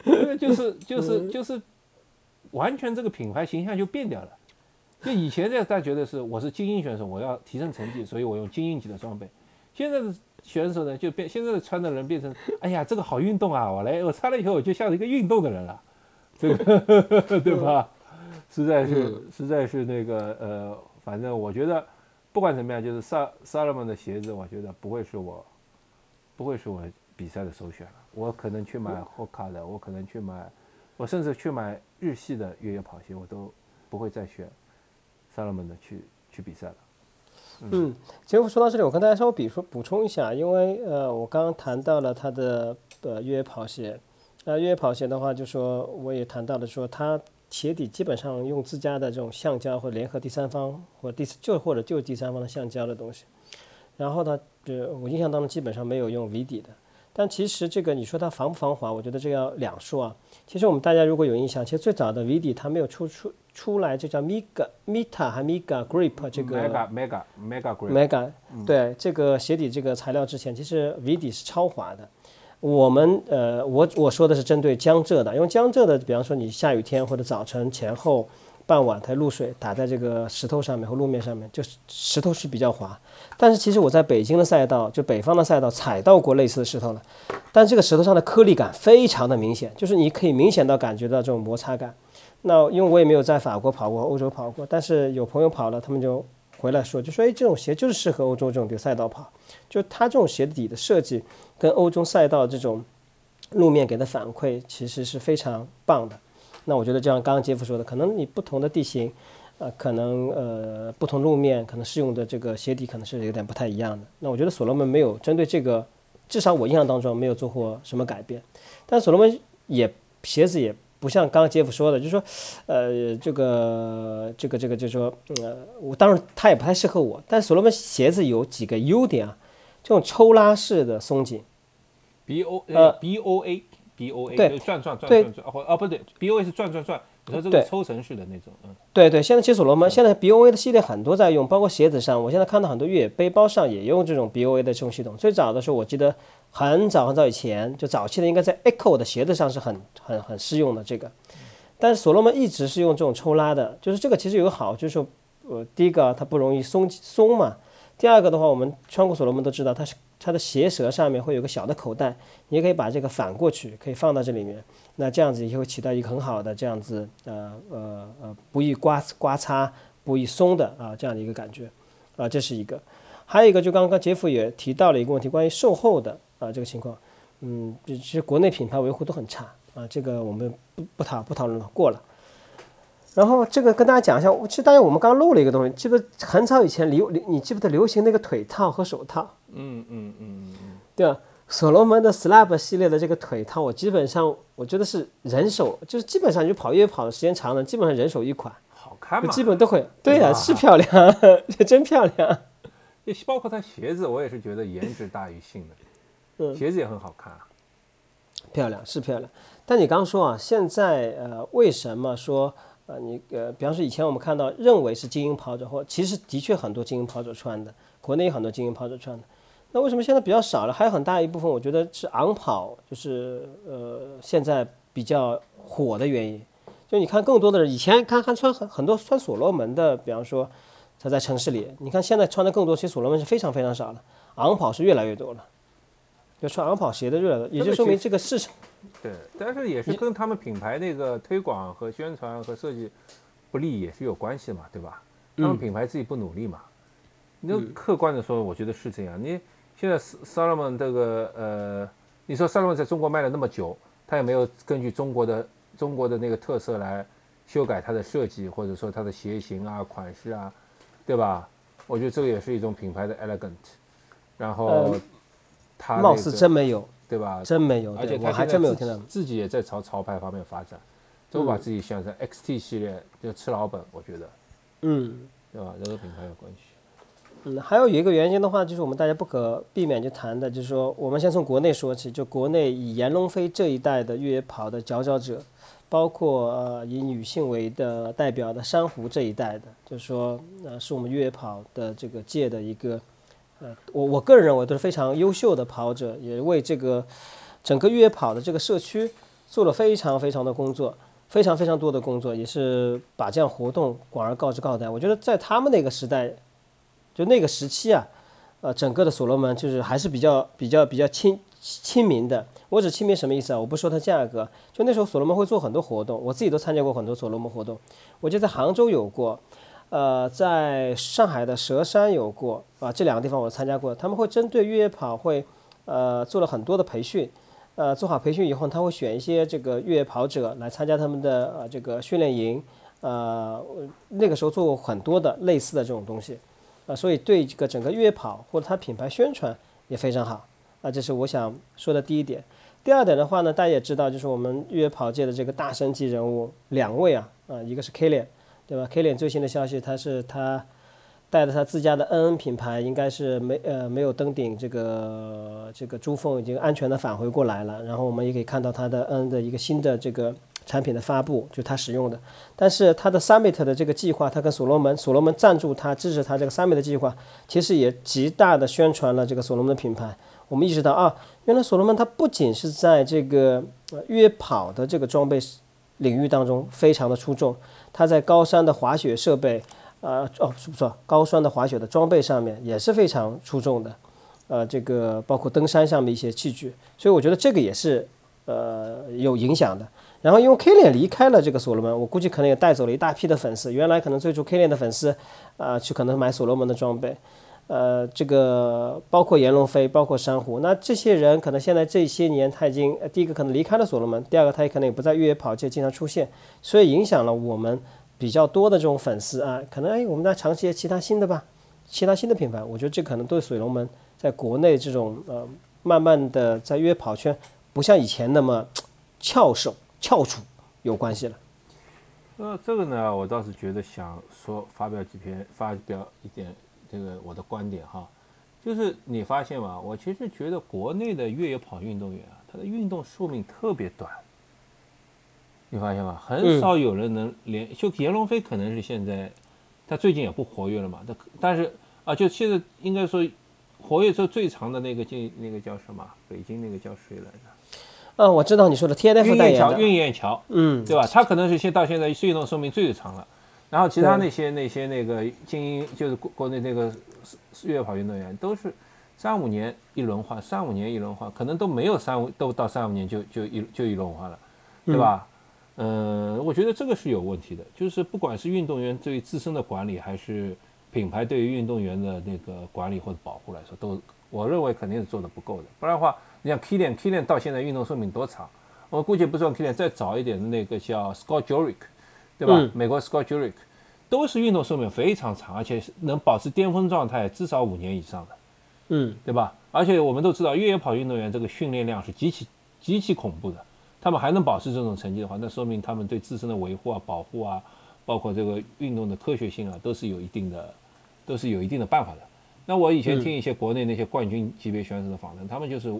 人，就是就是就是完全这个品牌形象就变掉了。就以前在大家觉得是我是精英选手，我要提升成绩，所以我用精英级的装备。现在的选手呢，就变现在的穿的人变成，哎呀，这个好运动啊！我来，我穿了以后我就像一个运动的人了，这个 (laughs) 对吧？实在是实在是那个呃，反正我觉得。不管怎么样，就是萨萨勒曼的鞋子，我觉得不会是我，不会是我比赛的首选了。我可能去买霍卡的，我可能去买，我甚至去买日系的越野跑鞋，我都不会再选萨勒曼的去去比赛了。嗯，结果说到这里，我跟大家稍微比说补充一下，因为呃，我刚刚谈到了他的呃越野跑鞋，那越野跑鞋的话，就说我也谈到了说他。鞋底基本上用自家的这种橡胶或联合第三方或第就或者就是第三方的橡胶的东西，然后呢，呃，我印象当中基本上没有用 V 底的。但其实这个你说它防不防滑，我觉得这要两说啊。其实我们大家如果有印象，其实最早的 V 底它没有出出出来，就叫 Mega Meta 还 Mega Grip 这个 Mega Mega Mega Grip Mega 对这个鞋底这个材料之前，其实 V 底是超滑的。我们呃，我我说的是针对江浙的，因为江浙的，比方说你下雨天或者早晨前后、傍晚，它露水打在这个石头上面或路面上面，就是石头是比较滑。但是其实我在北京的赛道，就北方的赛道踩到过类似的石头了，但这个石头上的颗粒感非常的明显，就是你可以明显到感觉到这种摩擦感。那因为我也没有在法国跑过，欧洲跑过，但是有朋友跑了，他们就回来说，就说哎，这种鞋就是适合欧洲这种比赛道跑。就它这种鞋底的设计，跟欧洲赛道这种路面给的反馈，其实是非常棒的。那我觉得，就像刚刚杰夫说的，可能你不同的地形，呃，可能呃不同路面，可能适用的这个鞋底可能是有点不太一样的。那我觉得所罗门没有针对这个，至少我印象当中没有做过什么改变。但所罗门也鞋子也不像刚刚杰夫说的，就是说，呃，这个这个这个就是说，呃，我当然它也不太适合我。但所罗门鞋子有几个优点啊。这种抽拉式的松紧，B O 呃 B O A B O A 对转转转转转哦哦不对 B O A 是转转转，你说这个抽绳式的那种嗯。对对，现在其实所罗门现在 B O A 的系列很多在用，包括鞋子上，我现在看到很多越野背包上也用这种 B O A 的这种系统。最早的时候我记得很早很早以前就早期的应该在 Echo 的鞋子上是很很很适用的这个，但是所罗门一直是用这种抽拉的，就是这个其实有个好，就是说呃第一个它不容易松松嘛。第二个的话，我们穿过所罗门都知道，它是它的鞋舌上面会有个小的口袋，你也可以把这个反过去，可以放到这里面。那这样子也会起到一个很好的这样子呃呃呃不易刮刮擦、不易松的啊这样的一个感觉啊，这是一个。还有一个就刚刚杰夫也提到了一个问题，关于售后的啊这个情况，嗯，其实国内品牌维护都很差啊，这个我们不不讨不讨论了，过了。然后这个跟大家讲一下，其实大家我们刚刚漏了一个东西，记得很早以前流流，你记不得流行那个腿套和手套？嗯嗯嗯嗯，对吧？所罗门的 Slab 系列的这个腿套，我基本上我觉得是人手，就是基本上你跑越野跑的时间长了，基本上人手一款，好看嘛？基本都会，对呀，是漂亮，(laughs) 真漂亮。包括它鞋子，我也是觉得颜值大于性能，鞋子也很好看啊，漂亮是漂亮。但你刚说啊，现在呃，为什么说？啊，你呃，比方说以前我们看到认为是精英跑者，或其实的确很多精英跑者穿的，国内有很多精英跑者穿的，那为什么现在比较少了？还有很大一部分，我觉得是昂跑，就是呃现在比较火的原因。就你看更多的人以前看看穿很很多穿所罗门的，比方说他在城市里，你看现在穿的更多，其实所罗门是非常非常少了，昂跑是越来越多了。就穿昂跑鞋的越来越多，也就说明这个市场。对，但是也是跟他们品牌那个推广和宣传和设计不利也是有关系嘛，对吧？他们品牌自己不努力嘛。你就客观的说，我觉得是这样。你现在 Salomon 这个呃，你说 Salomon 在中国卖了那么久，他也没有根据中国的中国的那个特色来修改它的设计，或者说它的鞋型啊、款式啊，对吧？我觉得这个也是一种品牌的 elegant。然后他貌似真没有。对吧？真没有，而且我还真没有听到。自己也在朝潮牌方面发展，都把自己想成 XT 系列就吃老本，我觉得。嗯。对吧？这个品牌有关系。嗯，还有一个原因的话，就是我们大家不可避免就谈的，就是说，我们先从国内说起，就国内以严龙飞这一代的越野跑的佼佼者，包括呃以女性为的代表的珊瑚这一代的，就是说呃是我们越野跑的这个界的一个呃我我个人认为都是非常优秀的跑者，也为这个整个越野跑的这个社区做了非常非常的工作，非常非常多的工作，也是把这样活动广而告之告代。我觉得在他们那个时代，就那个时期啊，呃整个的所罗门就是还是比较比较比较亲亲民的。我指亲民什么意思啊？我不说它价格，就那时候所罗门会做很多活动，我自己都参加过很多所罗门活动。我记得在杭州有过，呃，在上海的佘山有过啊，这两个地方我参加过。他们会针对越野跑会，呃，做了很多的培训，呃，做好培训以后，他会选一些这个越野跑者来参加他们的呃这个训练营，呃，那个时候做过很多的类似的这种东西，啊，所以对这个整个越野跑或者它品牌宣传也非常好，啊，这是我想说的第一点。第二点的话呢，大家也知道，就是我们越野跑界的这个大神级人物两位啊，啊，一个是 Kilian，对吧？K 链最新的消息，他是他带着他自家的 NN 品牌，应该是没呃没有登顶这个这个珠峰，已经安全的返回过来了。然后我们也可以看到他的 N 的一个新的这个产品的发布，就他使用的。但是他的 Summit 的这个计划，他跟所罗门，所罗门赞助他支持他这个 Summit 的计划，其实也极大的宣传了这个所罗门的品牌。我们意识到啊。原来所罗门它不仅是在这个越野跑的这个装备领域当中非常的出众，它在高山的滑雪设备，呃，哦，是不是高山的滑雪的装备上面也是非常出众的，呃，这个包括登山上面一些器具，所以我觉得这个也是呃有影响的。然后因为 K 链离开了这个所罗门，我估计可能也带走了一大批的粉丝。原来可能最初 K 链的粉丝啊，去可能买所罗门的装备。呃，这个包括炎龙飞，包括珊瑚，那这些人可能现在这些年他已经，第一个可能离开了所罗门，第二个他也可能也不在越野跑界经常出现，所以影响了我们比较多的这种粉丝啊，可能哎，我们再尝试一些其他新的吧，其他新的品牌，我觉得这可能对水龙门在国内这种呃，慢慢的在越野跑圈不像以前那么翘首翘楚有关系了。那这个呢，我倒是觉得想说发表几篇，发表一点。这个我的观点哈，就是你发现吗？我其实觉得国内的越野跑运动员啊，他的运动寿命特别短。你发现吗？很少有人能连就闫龙飞可能是现在，他最近也不活跃了嘛。他但是啊，就现在应该说活跃时最长的那个进那个叫什么？北京那个叫谁来着？嗯，我知道你说的 T F 代言的运燕桥，嗯，对吧？他可能是现到现在运动寿命最长了。然后其他那些那些那个精英，就是国国内那个越野跑运动员，都是三五年一轮换，三五年一轮换，可能都没有三五都到三五年就就一就一轮换了，对吧？嗯，我觉得这个是有问题的，就是不管是运动员对于自身的管理，还是品牌对于运动员的那个管理或者保护来说，都我认为肯定是做的不够的。不然的话，你像 Kilian，Kilian 到现在运动寿命多长？我估计不算 Kilian，再早一点的那个叫 Scott Jurek。对吧？美国 Scott Jurek 都是运动寿命非常长，而且能保持巅峰状态至少五年以上的，嗯，对吧？而且我们都知道，越野跑运动员这个训练量是极其极其恐怖的，他们还能保持这种成绩的话，那说明他们对自身的维护啊、保护啊，包括这个运动的科学性啊，都是有一定的，都是有一定的办法的。那我以前听一些国内那些冠军级别选手的访谈，他们就是，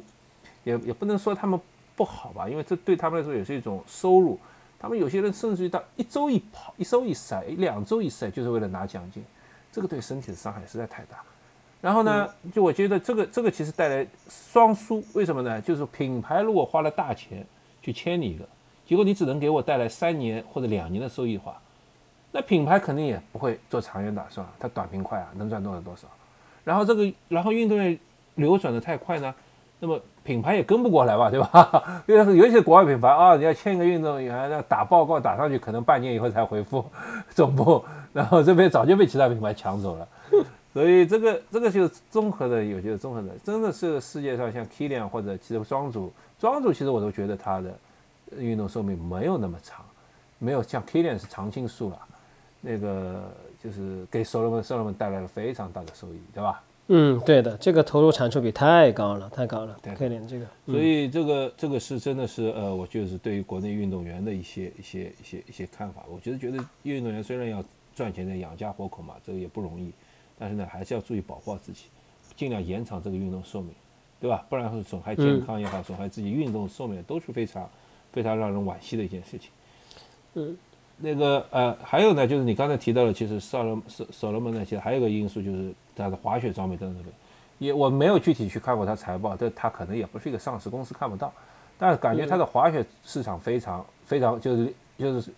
也也不能说他们不好吧，因为这对他们来说也是一种收入。他们有些人甚至于到一周一跑，一周一赛，两周一赛，就是为了拿奖金，这个对身体的伤害实在太大。然后呢，就我觉得这个这个其实带来双输，为什么呢？就是品牌如果花了大钱去签你一个，结果你只能给我带来三年或者两年的收益的话，那品牌肯定也不会做长远打算，它短平快啊，能赚多少多少。然后这个，然后运动员流转的太快呢？那么品牌也跟不过来吧，对吧？因 (laughs) 为尤其是国外品牌啊，你要签一个运动员，要打报告打上去，可能半年以后才回复 (laughs) 总部，然后这边早就被其他品牌抢走了。(laughs) 所以这个这个就是综合的，有些综合的，真的是世界上像 Kilian 或者其实庄主，庄主其实我都觉得他的运动寿命没有那么长，没有像 Kilian 是常青树了，那个就是给 Solomon Solomon 带来了非常大的收益，对吧？嗯，对的，这个投入产出比太高了，太高了，可怜这个。所以这个这个是真的是呃，我就是对于国内运动员的一些一些一些一些看法。我觉得觉得运动员虽然要赚钱的养家活口嘛，这个也不容易，但是呢还是要注意保护好自己，尽量延长这个运动寿命，对吧？不然会损害健康也好，损害自己运动寿命都是非常非常让人惋惜的一件事情。嗯，那个呃，还有呢，就是你刚才提到的，其实萨罗所所罗门呢，其实还有一个因素就是它的滑雪装备等等等，也我没有具体去看过它财报，但它可能也不是一个上市公司，看不到，但是感觉它的滑雪市场非常非常就是就是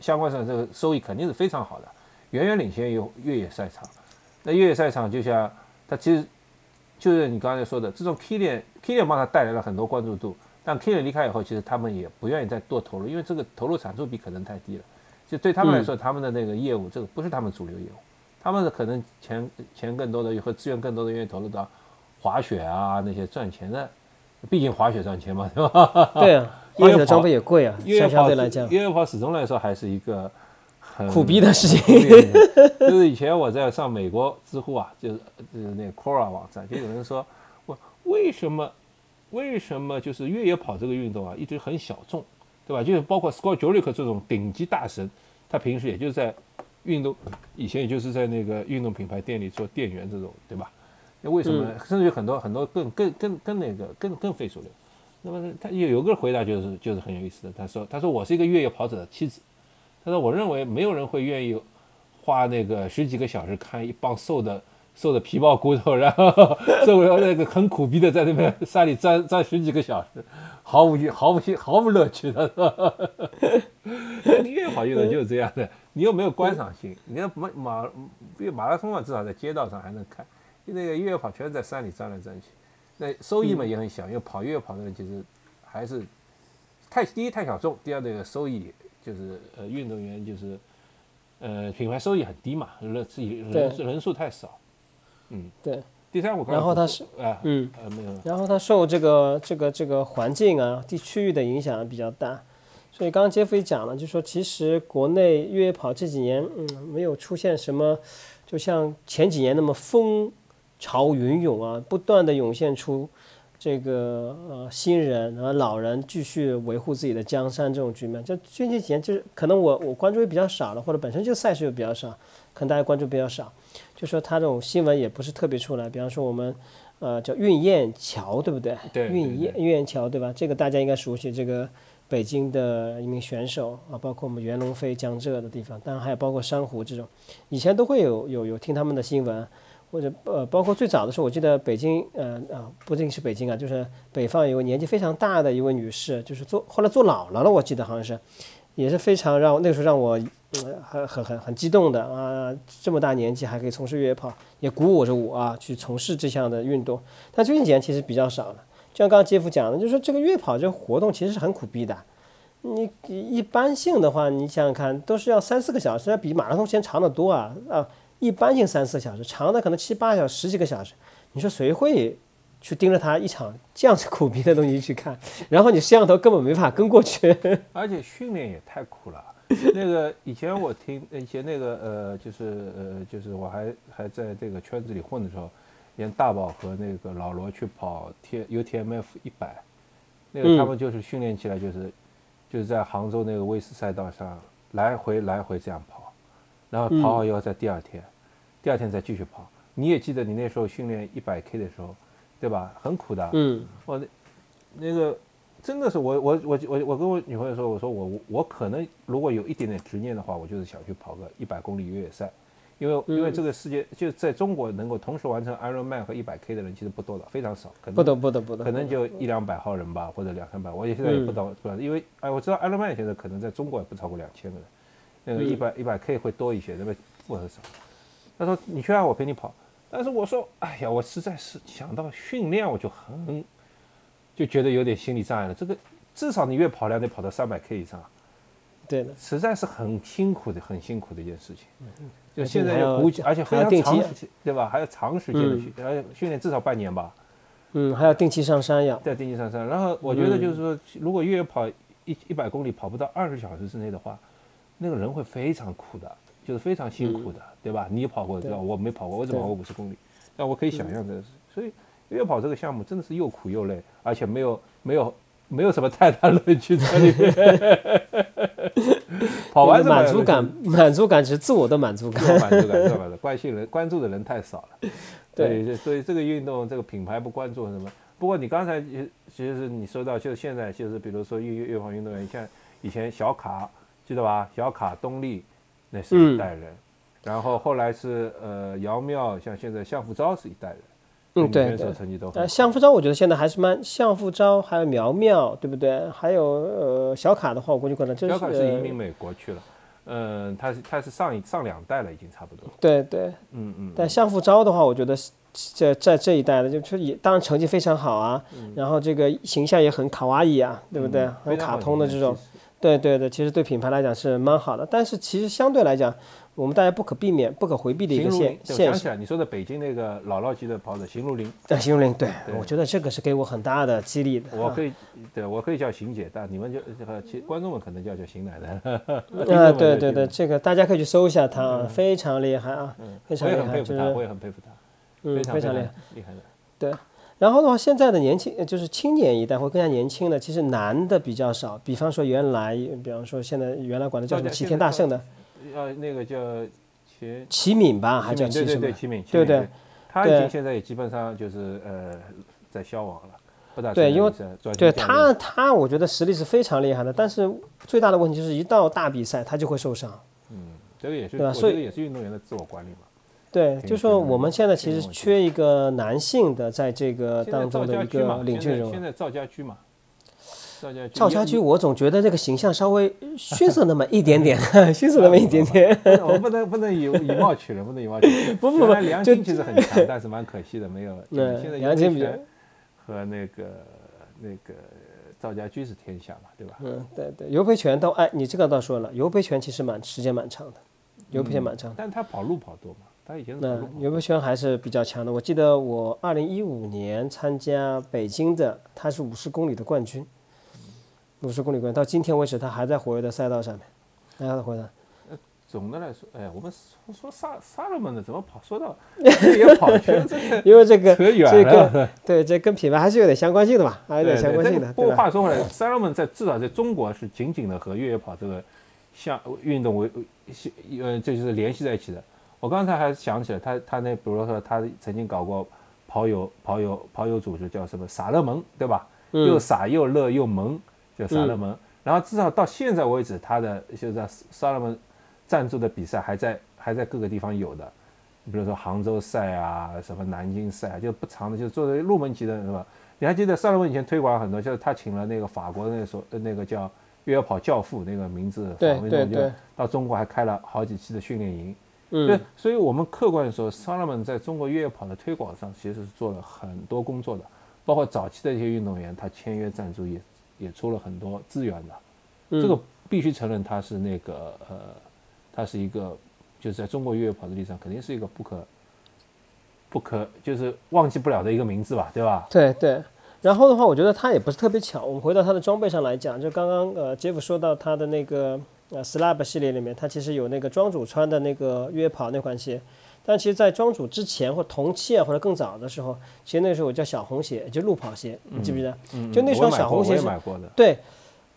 相关上这个收益肯定是非常好的，远远领先于越野赛场。那越野赛场就像它其实就是你刚才说的这种 Kilian，Kilian 帮他带来了很多关注度。但 Kilian 离开以后，其实他们也不愿意再多投入，因为这个投入产出比可能太低了。就对他们来说，他们的那个业务，这个不是他们主流业务，他们的可能钱钱更多的和资源更多的愿意投入到滑雪啊那些赚钱的，毕竟滑雪赚钱嘛，对吧？(laughs) 对啊，滑雪的装备也贵啊，相对来讲，越野跑始终来说还是一个很苦逼的事情。就是以前我在上美国知乎啊，就是就是那个 Quora 网站，就有人说，我为什么？为什么就是越野跑这个运动啊，一直很小众，对吧？就是包括 Scott Jurek 这种顶级大神，他平时也就是在运动，以前也就是在那个运动品牌店里做店员这种，对吧？那为什么甚至有很多很多更更更更那个更更非主流？那么他有有个回答就是就是很有意思的，他说他说我是一个越野跑者的妻子，他说我认为没有人会愿意花那个十几个小时看一帮瘦的。瘦的皮包骨头，然后 (laughs) 周围那个很苦逼的在那边山里钻钻十几个小时，毫无毫无毫无乐趣的？越野跑运动就是这样的，你又没有观赏性，你要马马越马拉松嘛，至少在街道上还能看，那个越野跑全是在山里钻来钻去，那收益嘛也很小，因为跑越野跑的人其实还是太第一太小众，第二那个收益就是呃运动员就是呃品牌收益很低嘛，人自己人人数太少。嗯，对。第三，我然后它是啊，嗯，呃，没有。然后它受这个这个这个环境啊，地区域的影响比较大，所以刚刚杰夫也讲了，就说其实国内越野跑这几年，嗯，没有出现什么，就像前几年那么风潮云涌啊，不断的涌现出这个呃新人然后老人继续维护自己的江山这种局面。就最近几年，就是可能我我关注也比较少了，或者本身就赛事又比较少，可能大家关注比较少。就说他这种新闻也不是特别出来，比方说我们，呃，叫运雁桥，对不对？对。运雁运雁桥，对吧？这个大家应该熟悉。这个北京的一名选手啊，包括我们袁龙飞、江浙的地方，当然还有包括珊瑚这种，以前都会有有有听他们的新闻，或者呃，包括最早的时候，我记得北京，呃啊，不仅是北京啊，就是北方有个年纪非常大的一位女士，就是做后来做老了了，我记得好像是，也是非常让那个时候让我。很很很很激动的啊！这么大年纪还可以从事越野跑，也鼓舞着我啊，去从事这项的运动。但最近几年其实比较少了。就像刚刚杰夫讲的，就是说这个越野跑这个活动其实是很苦逼的。你一般性的话，你想想看，都是要三四个小时，要比马拉松时间长得多啊啊！一般性三四个小时，长的可能七八小时、十几个小时。你说谁会去盯着他一场这样子苦逼的东西去看？然后你摄像头根本没法跟过去，(laughs) 而且训练也太苦了。(laughs) 那个以前我听以前那个呃就是呃就是我还还在这个圈子里混的时候，连大宝和那个老罗去跑 T U T M F 一百，那个他们就是训练起来就是就是在杭州那个威斯赛道上来回来回这样跑，然后跑好以后在第二天，第二天再继续跑。你也记得你那时候训练一百 K 的时候，对吧？很苦的。嗯。我那那个。真的是我我我我我跟我女朋友说，我说我我可能如果有一点点执念的话，我就是想去跑个一百公里越野赛，因为因为这个世界就在中国能够同时完成 Ironman 和一百 K 的人其实不多的，非常少，可能不多不多不多，可能就一两百号人吧，或者两三百，我也现在也不知道，不因为哎我知道 Ironman 现在可能在中国也不超过两千个人，那个一百一百 K 会多一些，那么不很少。他说你去啊，我陪你跑，但是我说哎呀，我实在是想到训练我就很。就觉得有点心理障碍了。这个至少你月跑量得跑到三百 K 以上，对的，实在是很辛苦的，很辛苦的一件事情。就现在要而且还要长时间，对吧？还要长时间的训，而且训练至少半年吧。嗯，还要定期上山呀。对，定期上山。然后我觉得就是说，如果越野跑一一百公里跑不到二十小时之内的话，那个人会非常苦的，就是非常辛苦的，对吧？你跑过对吧？我没跑过，我只跑过五十公里，但我可以想象这个事。所以。越野跑这个项目真的是又苦又累，而且没有没有没有什么太大乐趣在里面。(laughs) 跑完满足感，(laughs) 满足感只是自我的满足感。满足感，是吧？关心人关注的人太少了。(laughs) 对，所以这个运动这个品牌不关注什么。不过你刚才其实你说到，就是现在就是比如说越越野跑运动员，像以前小卡记得吧？小卡、东丽，那是一代人。然后后来是呃姚妙，像现在向福昭是一代人。嗯，对选手成绩都很呃，相夫昭我觉得现在还是蛮相夫昭，还有苗苗，对不对？还有呃小卡的话，我估计可能就是小卡是移民美国去了。嗯，他是他是上一上两代了，已经差不多。对对，嗯嗯。但相夫昭的话，我觉得在在这一代的，就也当然成绩非常好啊，然后这个形象也很卡哇伊啊，对不对？很卡通的这种。对对对，其实对品牌来讲是蛮好的，但是其实相对来讲，我们大家不可避免、不可回避的一个现现想起来，你说的北京那个姥姥级的跑者邢如林，对邢如林，对我觉得这个是给我很大的激励的。我可以，对我可以叫邢姐，但你们就这个其观众们可能叫叫邢奶奶。(laughs) 啊，对对对，这个大家可以去搜一下他，非常厉害啊，非常厉害，就是我也很佩服他，嗯，非常厉害，厉害的，对。然后的话，现在的年轻就是青年一代会更加年轻的，其实男的比较少。比方说原来，比方说现在原来管的叫什么齐天大圣的，呃，那个叫齐齐敏吧，还叫齐什么？对对对，齐敏，对对。他已经现在也基本上就是呃在消亡了，不打对，因为对他他我觉得实力是非常厉害的，但是最大的问题就是一到大比赛他就会受伤。嗯，这个也是，对吧？所以也是运动员的自我管理嘛。对，就说我们现在其实缺一个男性的，在这个当中的一个领军人物。现在赵家驹嘛，赵家赵家驹，我总觉得这个形象稍微逊色那么一点点，(laughs) 逊色那么一点点。(laughs) 我不能不能以以貌取人，不能以貌取人。不 (laughs) 不不，梁晶其实很强，但是蛮可惜的，没有。对，现在梁晶和那个那个赵家驹是天下嘛，对吧？嗯，对对，尤培权倒哎，你这个倒说了，尤培权其实蛮时间蛮长的，尤培权蛮长，但他跑路跑多嘛。他以前那尤培全还是比较强的。我记得我二零一五年参加北京的，他是五十公里的冠军，五十公里冠军，到今天为止他还在活跃的赛道上面，还在活跃。总的来说，哎呀，我们说说萨萨勒蒙的怎么跑说到 (laughs) 也跑圈，因为这个扯远了。对，这跟品牌还是有点相关性的嘛，还有点相关性的。不过话说回来，萨勒蒙在至少在中国是紧紧的和越野跑这个项运动为呃，这就是联系在一起的。我刚才还想起来，他他那比如说他曾经搞过跑友跑友跑友组织叫什么撒乐盟，对吧？又傻又乐又萌，叫傻乐盟。然后至少到现在为止，他的就是萨勒蒙赞助的比赛还在还在各个地方有的，你比如说杭州赛啊，什么南京赛，啊就不长的，就作为入门级的，是吧？你还记得萨勒蒙以前推广很多，就是他请了那个法国的那所那个叫越野跑教父那个名字，对对对，到中国还开了好几期的训练营。对，所以，我们客观说，萨勒蒙在中国越野跑的推广上，其实是做了很多工作的，包括早期的一些运动员，他签约赞助也也出了很多资源的。这个必须承认，它是那个呃，它是一个，就是在中国越野跑的历史上，肯定是一个不可不可就是忘记不了的一个名字吧，对吧？对对。然后的话，我觉得它也不是特别巧。我们回到它的装备上来讲，就刚刚呃，杰夫说到他的那个。呃，Slab 系列里面，它其实有那个庄主穿的那个越野跑那款鞋，但其实，在庄主之前或同期啊，或者更早的时候，其实那时候我叫小红鞋，就路跑鞋，你记不记得？就那双小红鞋是买过的对，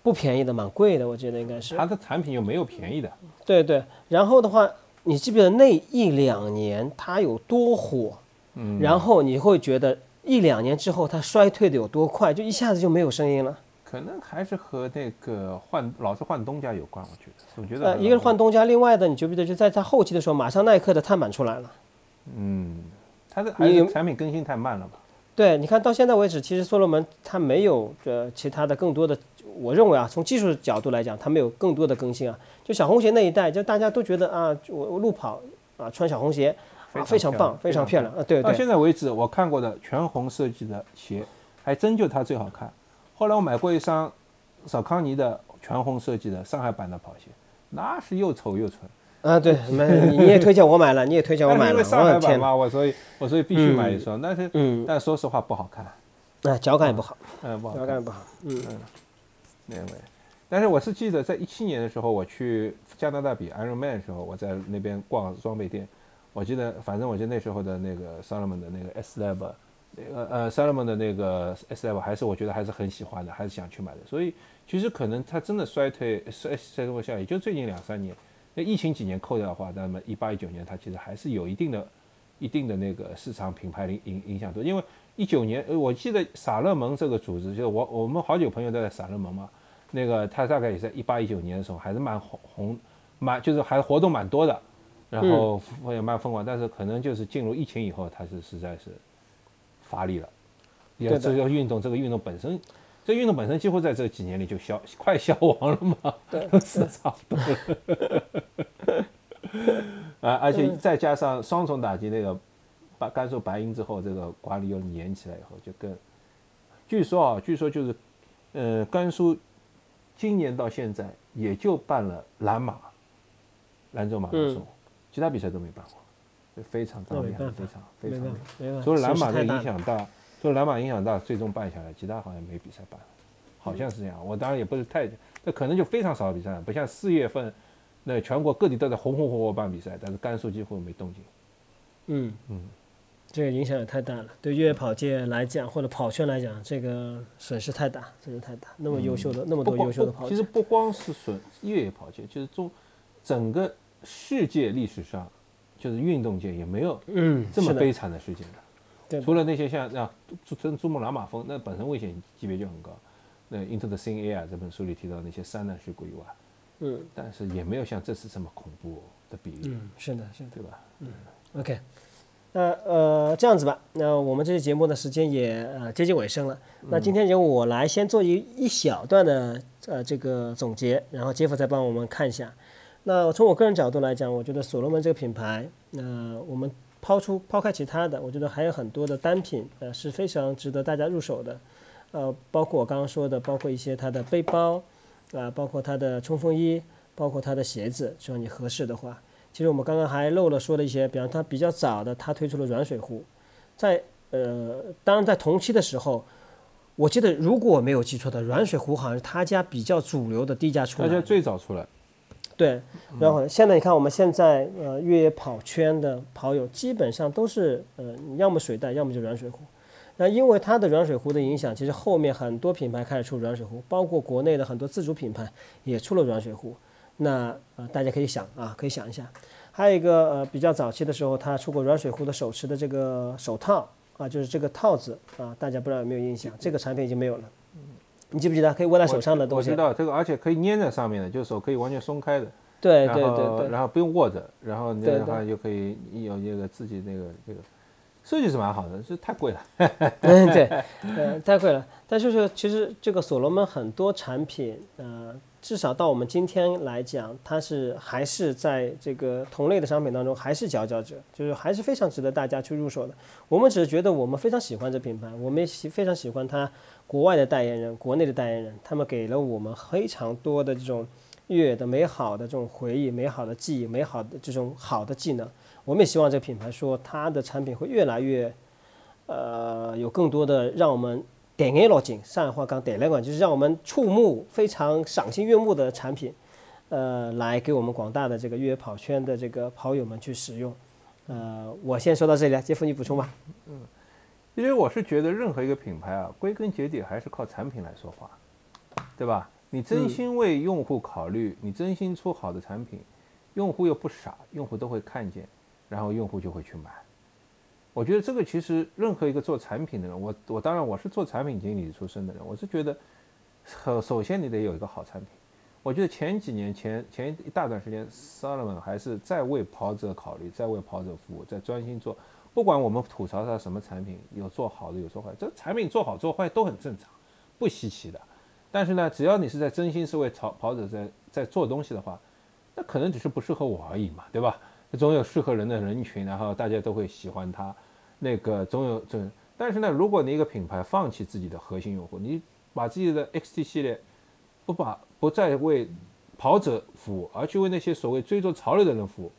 不便宜的，蛮贵的，我觉得应该是。它的产品又没有便宜的。对对，然后的话，你记不记得那一两年它有多火？嗯。然后你会觉得一两年之后它衰退的有多快，就一下子就没有声音了。可能还是和那个换老是换东家有关，我觉得。我觉得呃，一个是换东家，另外的你觉不觉得就在它后期的时候，马上耐克的碳板出来了。嗯，它的还是产品更新太慢了吧？对，你看到现在为止，其实所罗门它没有呃其他的更多的，我认为啊，从技术角度来讲，它没有更多的更新啊。就小红鞋那一代，就大家都觉得啊，我我路跑啊穿小红鞋啊非常棒，非常漂亮啊。对对。到现在为止，我看过的全红设计的鞋，还真就它最好看。后来我买过一双少康尼的全红设计的上海版的跑鞋，那是又丑又蠢。啊，对，(laughs) 你你也推荐我买了，你也推荐我买了。因为上海版嘛，我所以，我所以必须买一双。但是，嗯，但说实话不好看。啊，脚感也不好。嗯，不好。脚感也不好。嗯嗯。那位，但是我是记得在一七年的时候，我去加拿大比 Ironman 的时候，我在那边逛装备店，我记得，反正我记得那时候的那个 Salomon 的那个 S Lab。那个呃，Salomon 的那个 S F 还是我觉得还是很喜欢的，还是想去买的。所以其实可能它真的衰退衰衰退下，也就最近两三年。那疫情几年扣掉的话，那么一八一九年它其实还是有一定的、一定的那个市场品牌影影影响度。因为一九年，呃，我记得萨勒蒙这个组织，就是我我们好久朋友都在萨勒蒙嘛，那个他大概也在一八一九年的时候还是蛮红红，蛮就是还活动蛮多的，然后也蛮疯狂，但是可能就是进入疫情以后，它是实在是乏力了。也这个运动，这个运动本身，这运动本身几乎在这几年里就消快消亡了嘛，对，(laughs) 是差不多了。(laughs) 啊，而且再加上双重打击，那个把甘肃白银之后，这个管理又严起来以后，就更，据说啊，据说就是，呃，甘肃今年到现在也就办了兰马，兰州马拉松，其他比赛都没办过，非常当面，非常非常，除了兰马的影响大。就蓝马影响大，最终办下来，其他好像没比赛办，好像是这样。我当然也不是太，那可能就非常少的比赛，不像四月份，那全国各地都在红红火火办比赛，但是甘肃几乎没动静。嗯嗯，这个影响也太大了，对越野跑界来讲，或者跑圈来讲，这个损失太大，真的太大。那么优秀的，那么多优秀的跑其实不光是损越野跑界，就是中整个世界历史上，就是运动界也没有嗯这么悲惨的事件的。除了那些像那珠珠珠穆朗玛峰，那本身危险级别就很高。那《Into the Thin Air》这本书里提到那些山难事故以外，嗯，但是也没有像这次这么恐怖的比例。嗯，是的，是的，对吧？嗯，OK，那呃这样子吧，那我们这期节目的时间也呃接近尾声了。那今天由我来先做一一小段的呃这个总结，然后杰夫再帮我们看一下。那从我个人角度来讲，我觉得所罗门这个品牌，那我们。抛出抛开其他的，我觉得还有很多的单品，呃是非常值得大家入手的，呃，包括我刚刚说的，包括一些它的背包，啊，包括它的冲锋衣，包括它的鞋子，只要你合适的话。其实我们刚刚还漏了说的一些，比方它比较早的，它推出了软水壶，在呃，当然在同期的时候，我记得如果我没有记错的，软水壶好像是他家比较主流的低价出来，他家最早出来。对，然后现在你看，我们现在呃越野跑圈的跑友基本上都是呃要么水袋，要么就软水壶。那因为它的软水壶的影响，其实后面很多品牌开始出软水壶，包括国内的很多自主品牌也出了软水壶。那呃大家可以想啊，可以想一下。还有一个呃比较早期的时候，它出过软水壶的手持的这个手套啊，就是这个套子啊，大家不知道有没有印象？这个产品已经没有了。你记不记得可以握在手上的东西？我知道这个，而且可以粘在上面的，就是手可以完全松开的。对对对对。然后不用握着，然后那样的话就可以有那个自己那个这个设计是蛮好的，这太贵了。(laughs) 嗯，对，呃，太贵了。但就是其实这个所罗门很多产品，呃。至少到我们今天来讲，它是还是在这个同类的商品当中还是佼佼者，就是还是非常值得大家去入手的。我们只是觉得我们非常喜欢这品牌，我们也喜非常喜欢它国外的代言人、国内的代言人，他们给了我们非常多的这种越野的美好的这种回忆、美好的记忆、美好的这种好的技能。我们也希望这个品牌说它的产品会越来越，呃，有更多的让我们。点眼落井，上海话讲点亮管，就是让我们触目非常赏心悦目的产品，呃，来给我们广大的这个越野跑圈的这个跑友们去使用。呃，我先说到这里了，杰夫你补充吧。嗯，因为我是觉得任何一个品牌啊，归根结底还是靠产品来说话，对吧？你真心为用户考虑，你真心出好的产品，用户又不傻，用户都会看见，然后用户就会去买。我觉得这个其实任何一个做产品的人，我我当然我是做产品经理出身的人，我是觉得，首首先你得有一个好产品。我觉得前几年前前一大段时间，Salomon 还是在为跑者考虑，在为跑者服务，在专心做。不管我们吐槽他什么产品，有做好的有做坏，这产品做好做坏都很正常，不稀奇的。但是呢，只要你是在真心是为跑跑者在在做东西的话，那可能只是不适合我而已嘛，对吧？总有适合人的人群，然后大家都会喜欢它。那个总有总，但是呢，如果你一个品牌放弃自己的核心用户，你把自己的 XT 系列不把不再为跑者服务，而去为那些所谓追逐潮流的人服务，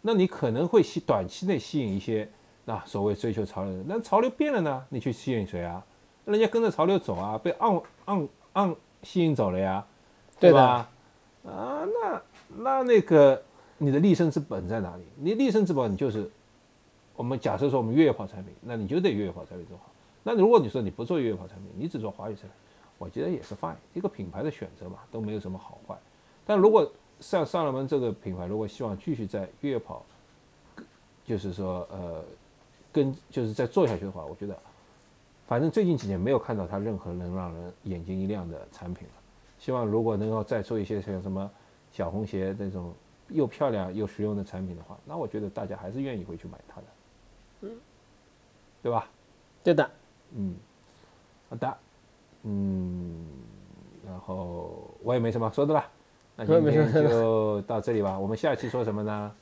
那你可能会吸短期内吸引一些啊所谓追求潮流的人。那潮流变了呢，你去吸引谁啊？人家跟着潮流走啊，被按按按吸引走了呀，对吧？啊，那那那个你的立身之本在哪里？你立身之本你就是。我们假设说我们越野跑产品，那你就得越野跑产品做好。那如果你说你不做越野跑产品，你只做滑雪产品，我觉得也是 fine，一个品牌的选择嘛，都没有什么好坏。但如果像上了门这个品牌，如果希望继续在越野跑，就是说呃，跟就是在做下去的话，我觉得，反正最近几年没有看到它任何能让人眼睛一亮的产品了。希望如果能够再做一些像什么小红鞋那种又漂亮又实用的产品的话，那我觉得大家还是愿意会去买它的，嗯，对吧？对的，嗯，好的，嗯，然后我也没什么说的了，那今天就到这里吧。我们下期说什么呢？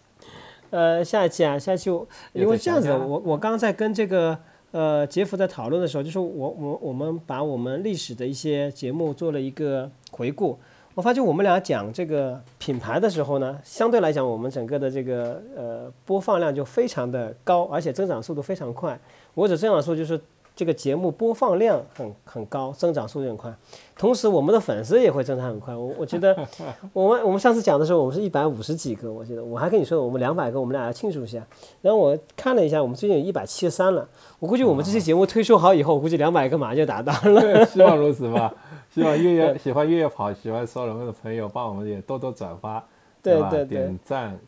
呃，下一期啊，下一期我因为这样子，我我刚刚在跟这个呃杰夫在讨论的时候，就是我我我们把我们历史的一些节目做了一个回顾。我发觉我们俩讲这个品牌的时候呢，相对来讲，我们整个的这个呃播放量就非常的高，而且增长速度非常快。我只这样说，就是这个节目播放量很很高，增长速度很快，同时我们的粉丝也会增长很快。我我觉得 (laughs) 我们我们上次讲的时候，我们是一百五十几个，我记得我还跟你说我们两百个，我们俩要庆祝一下。然后我看了一下，我们最近有一百七十三了。我估计我们这期节目推出好以后，我估计两百个马上就达到了。(laughs) 希望如此吧。希望越野喜欢越野跑、喜欢骚人们的朋友，帮我们也多多转发，对吧？对点赞、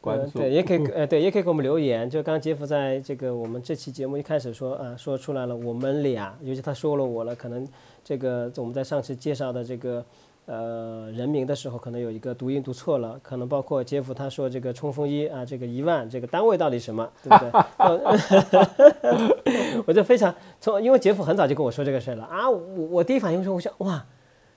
关注，对，也可以，(laughs) 呃，对，也可以给我们留言。就刚刚杰夫在这个我们这期节目一开始说，啊，说出来了，我们俩，尤其他说了我了，可能这个我们在上次介绍的这个。呃，人名的时候可能有一个读音读错了，可能包括杰夫他说这个冲锋衣啊，这个一万这个单位到底什么，对不对？(laughs) (laughs) 我就非常从，因为杰夫很早就跟我说这个事儿了啊，我我第一反应说，我想哇，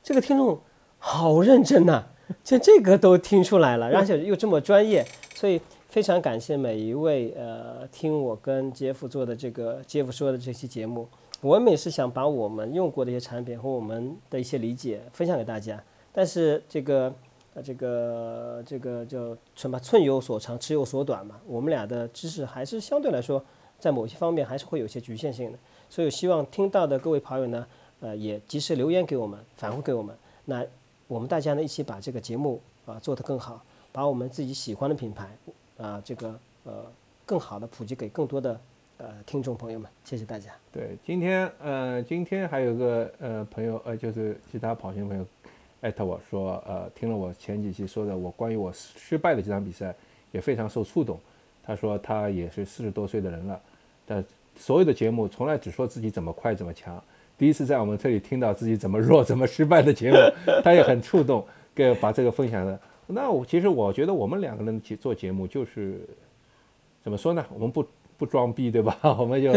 这个听众好认真呐，像这个都听出来了，而且又这么专业，所以非常感谢每一位呃听我跟杰夫做的这个杰夫说的这期节目。我们也是想把我们用过的一些产品和我们的一些理解分享给大家，但是这个呃这个这个叫什么寸有所长，尺有所短嘛。我们俩的知识还是相对来说在某些方面还是会有些局限性的，所以希望听到的各位跑友呢，呃也及时留言给我们，反馈给我们。那我们大家呢一起把这个节目啊做得更好，把我们自己喜欢的品牌啊这个呃更好的普及给更多的。呃，听众朋友们，谢谢大家。对，今天呃，今天还有个呃朋友呃，就是其他跑行朋友艾特我说，呃，听了我前几期说的我关于我失败的这场比赛，也非常受触动。他说他也是四十多岁的人了，但所有的节目从来只说自己怎么快怎么强，第一次在我们这里听到自己怎么弱怎么失败的节目，他也很触动，给把这个分享了。那我其实我觉得我们两个人做节目就是怎么说呢？我们不。不装逼对吧？(laughs) 我们就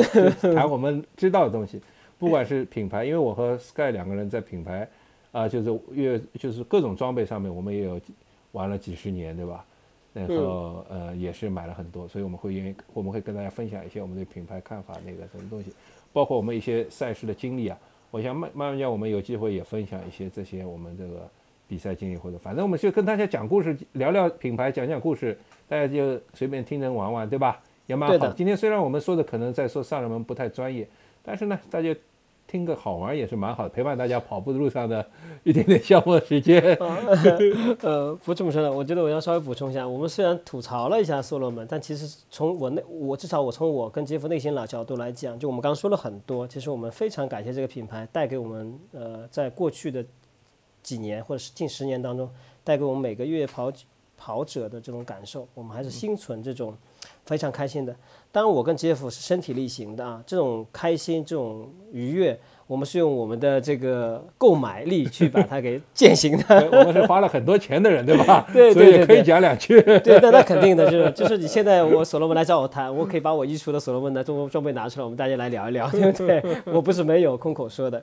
谈我们知道的东西，不管是品牌，因为我和 Sky 两个人在品牌啊，就是越就是各种装备上面，我们也有玩了几十年，对吧？然后呃也是买了很多，所以我们会愿意我们会跟大家分享一些我们对品牌看法那个什么东西，包括我们一些赛事的经历啊。我想慢慢慢讲，我们有机会也分享一些这些我们这个比赛经历，或者反正我们就跟大家讲故事，聊聊品牌，讲讲故事，大家就随便听人玩玩，对吧？也蛮好。今天虽然我们说的可能在说上人们不太专业，但是呢，大家听个好玩也是蛮好的，陪伴大家跑步的路上的一点点消磨时间。(laughs) 呃，不这么说的，我觉得我要稍微补充一下，我们虽然吐槽了一下所罗门，但其实从我内，我至少我从我跟杰夫内心的角度来讲，就我们刚刚说了很多，其实我们非常感谢这个品牌带给我们，呃，在过去的几年或者是近十年当中，带给我们每个月跑跑者的这种感受，我们还是心存这种。非常开心的，当然我跟杰夫是身体力行的啊，这种开心、这种愉悦，我们是用我们的这个购买力去把它给践行的。(laughs) 我们是花了很多钱的人，对吧？(laughs) 对对对，可以讲两句。对，那那肯定的，就是就是你现在我所罗门来找我谈，我可以把我衣橱的所罗门的中国装备拿出来，我们大家来聊一聊，(laughs) 对不对？我不是没有空口说的。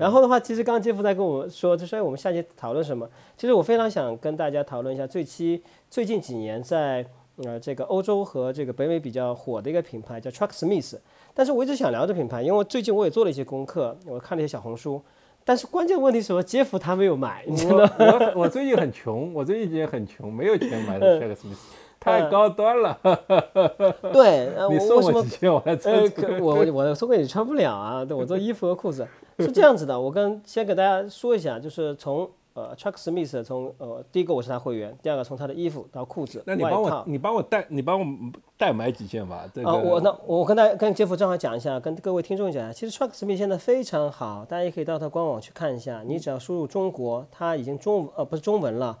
然后的话，其实刚刚杰夫在跟我说，就说我们下期讨论什么？其实我非常想跟大家讨论一下，最期最近几年在。呃，这个欧洲和这个北美比较火的一个品牌叫 Trucksmith，但是我一直想聊这品牌，因为最近我也做了一些功课，我看了一些小红书，但是关键问题是什么？杰夫他没有买，你知道吗？我我最近很穷，我最近也很穷，没有钱买 Trucksmith，太高端了。(laughs) 对，你送我几件我还穿。我我送给你穿不了啊，对我做衣服和裤子是这样子的。我跟先给大家说一下，就是从。呃，Trucksmith 从呃第一个我是他会员，第二个从他的衣服到裤子，那你帮我你帮我代你帮我代买几件吧。啊，我那我跟大家跟杰夫正好讲一下，跟各位听众讲一下，其实 Trucksmith 现在非常好，大家也可以到他官网去看一下。你只要输入中国，他已经中呃不是中文了，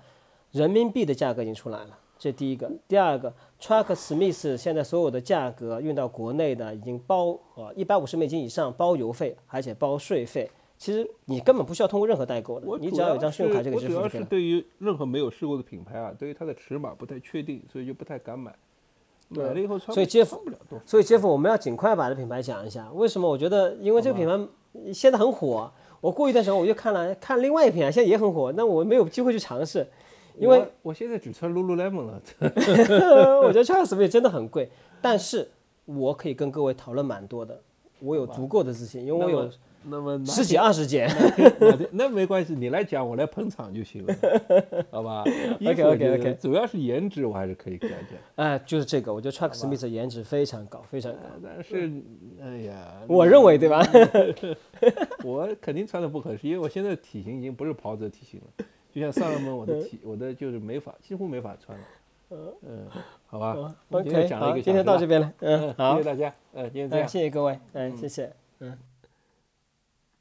人民币的价格已经出来了。这第一个，第二个，Trucksmith 现在所有的价格运到国内的已经包呃一百五十美金以上包邮费，而且包税费。其实你根本不需要通过任何代购的，你只要有一张信用卡就可以我主要对于任何没有试过的品牌啊，对于它的尺码不太确定，所以就不太敢买。买了以后穿所以接穿不了多。所以接夫，我们要尽快把这品牌讲一下。为什么？我觉得因为这个品牌现在很火，我过一段时间我又看了看另外一个品牌，现在也很火，那我没有机会去尝试，因为我我现在只穿 lululemon 了，(laughs) 我觉得 Charles Smith 真的很贵，但是我可以跟各位讨论蛮多的，我有足够的自信，因为我有那么十几二十件。(laughs) 那没关系，你来讲，我来捧场就行了，好吧 (laughs) OK，OK，OK 主要是颜值，我还是可以讲讲。哎，就是这个，我觉得 Chuck Smith 的颜值非常高，非常高。但是，哎呀，我认为对吧？(laughs) 我肯定穿的不合适，因为我现在体型已经不是跑者体型了，就像上了门，我的体，我的就是没法，几乎没法穿了。嗯，好吧，今天 OK，好，讲了一个今天到这边了。嗯，嗯，好谢谢，大家，嗯，今天这哎，样。谢谢各位，嗯，谢谢，嗯。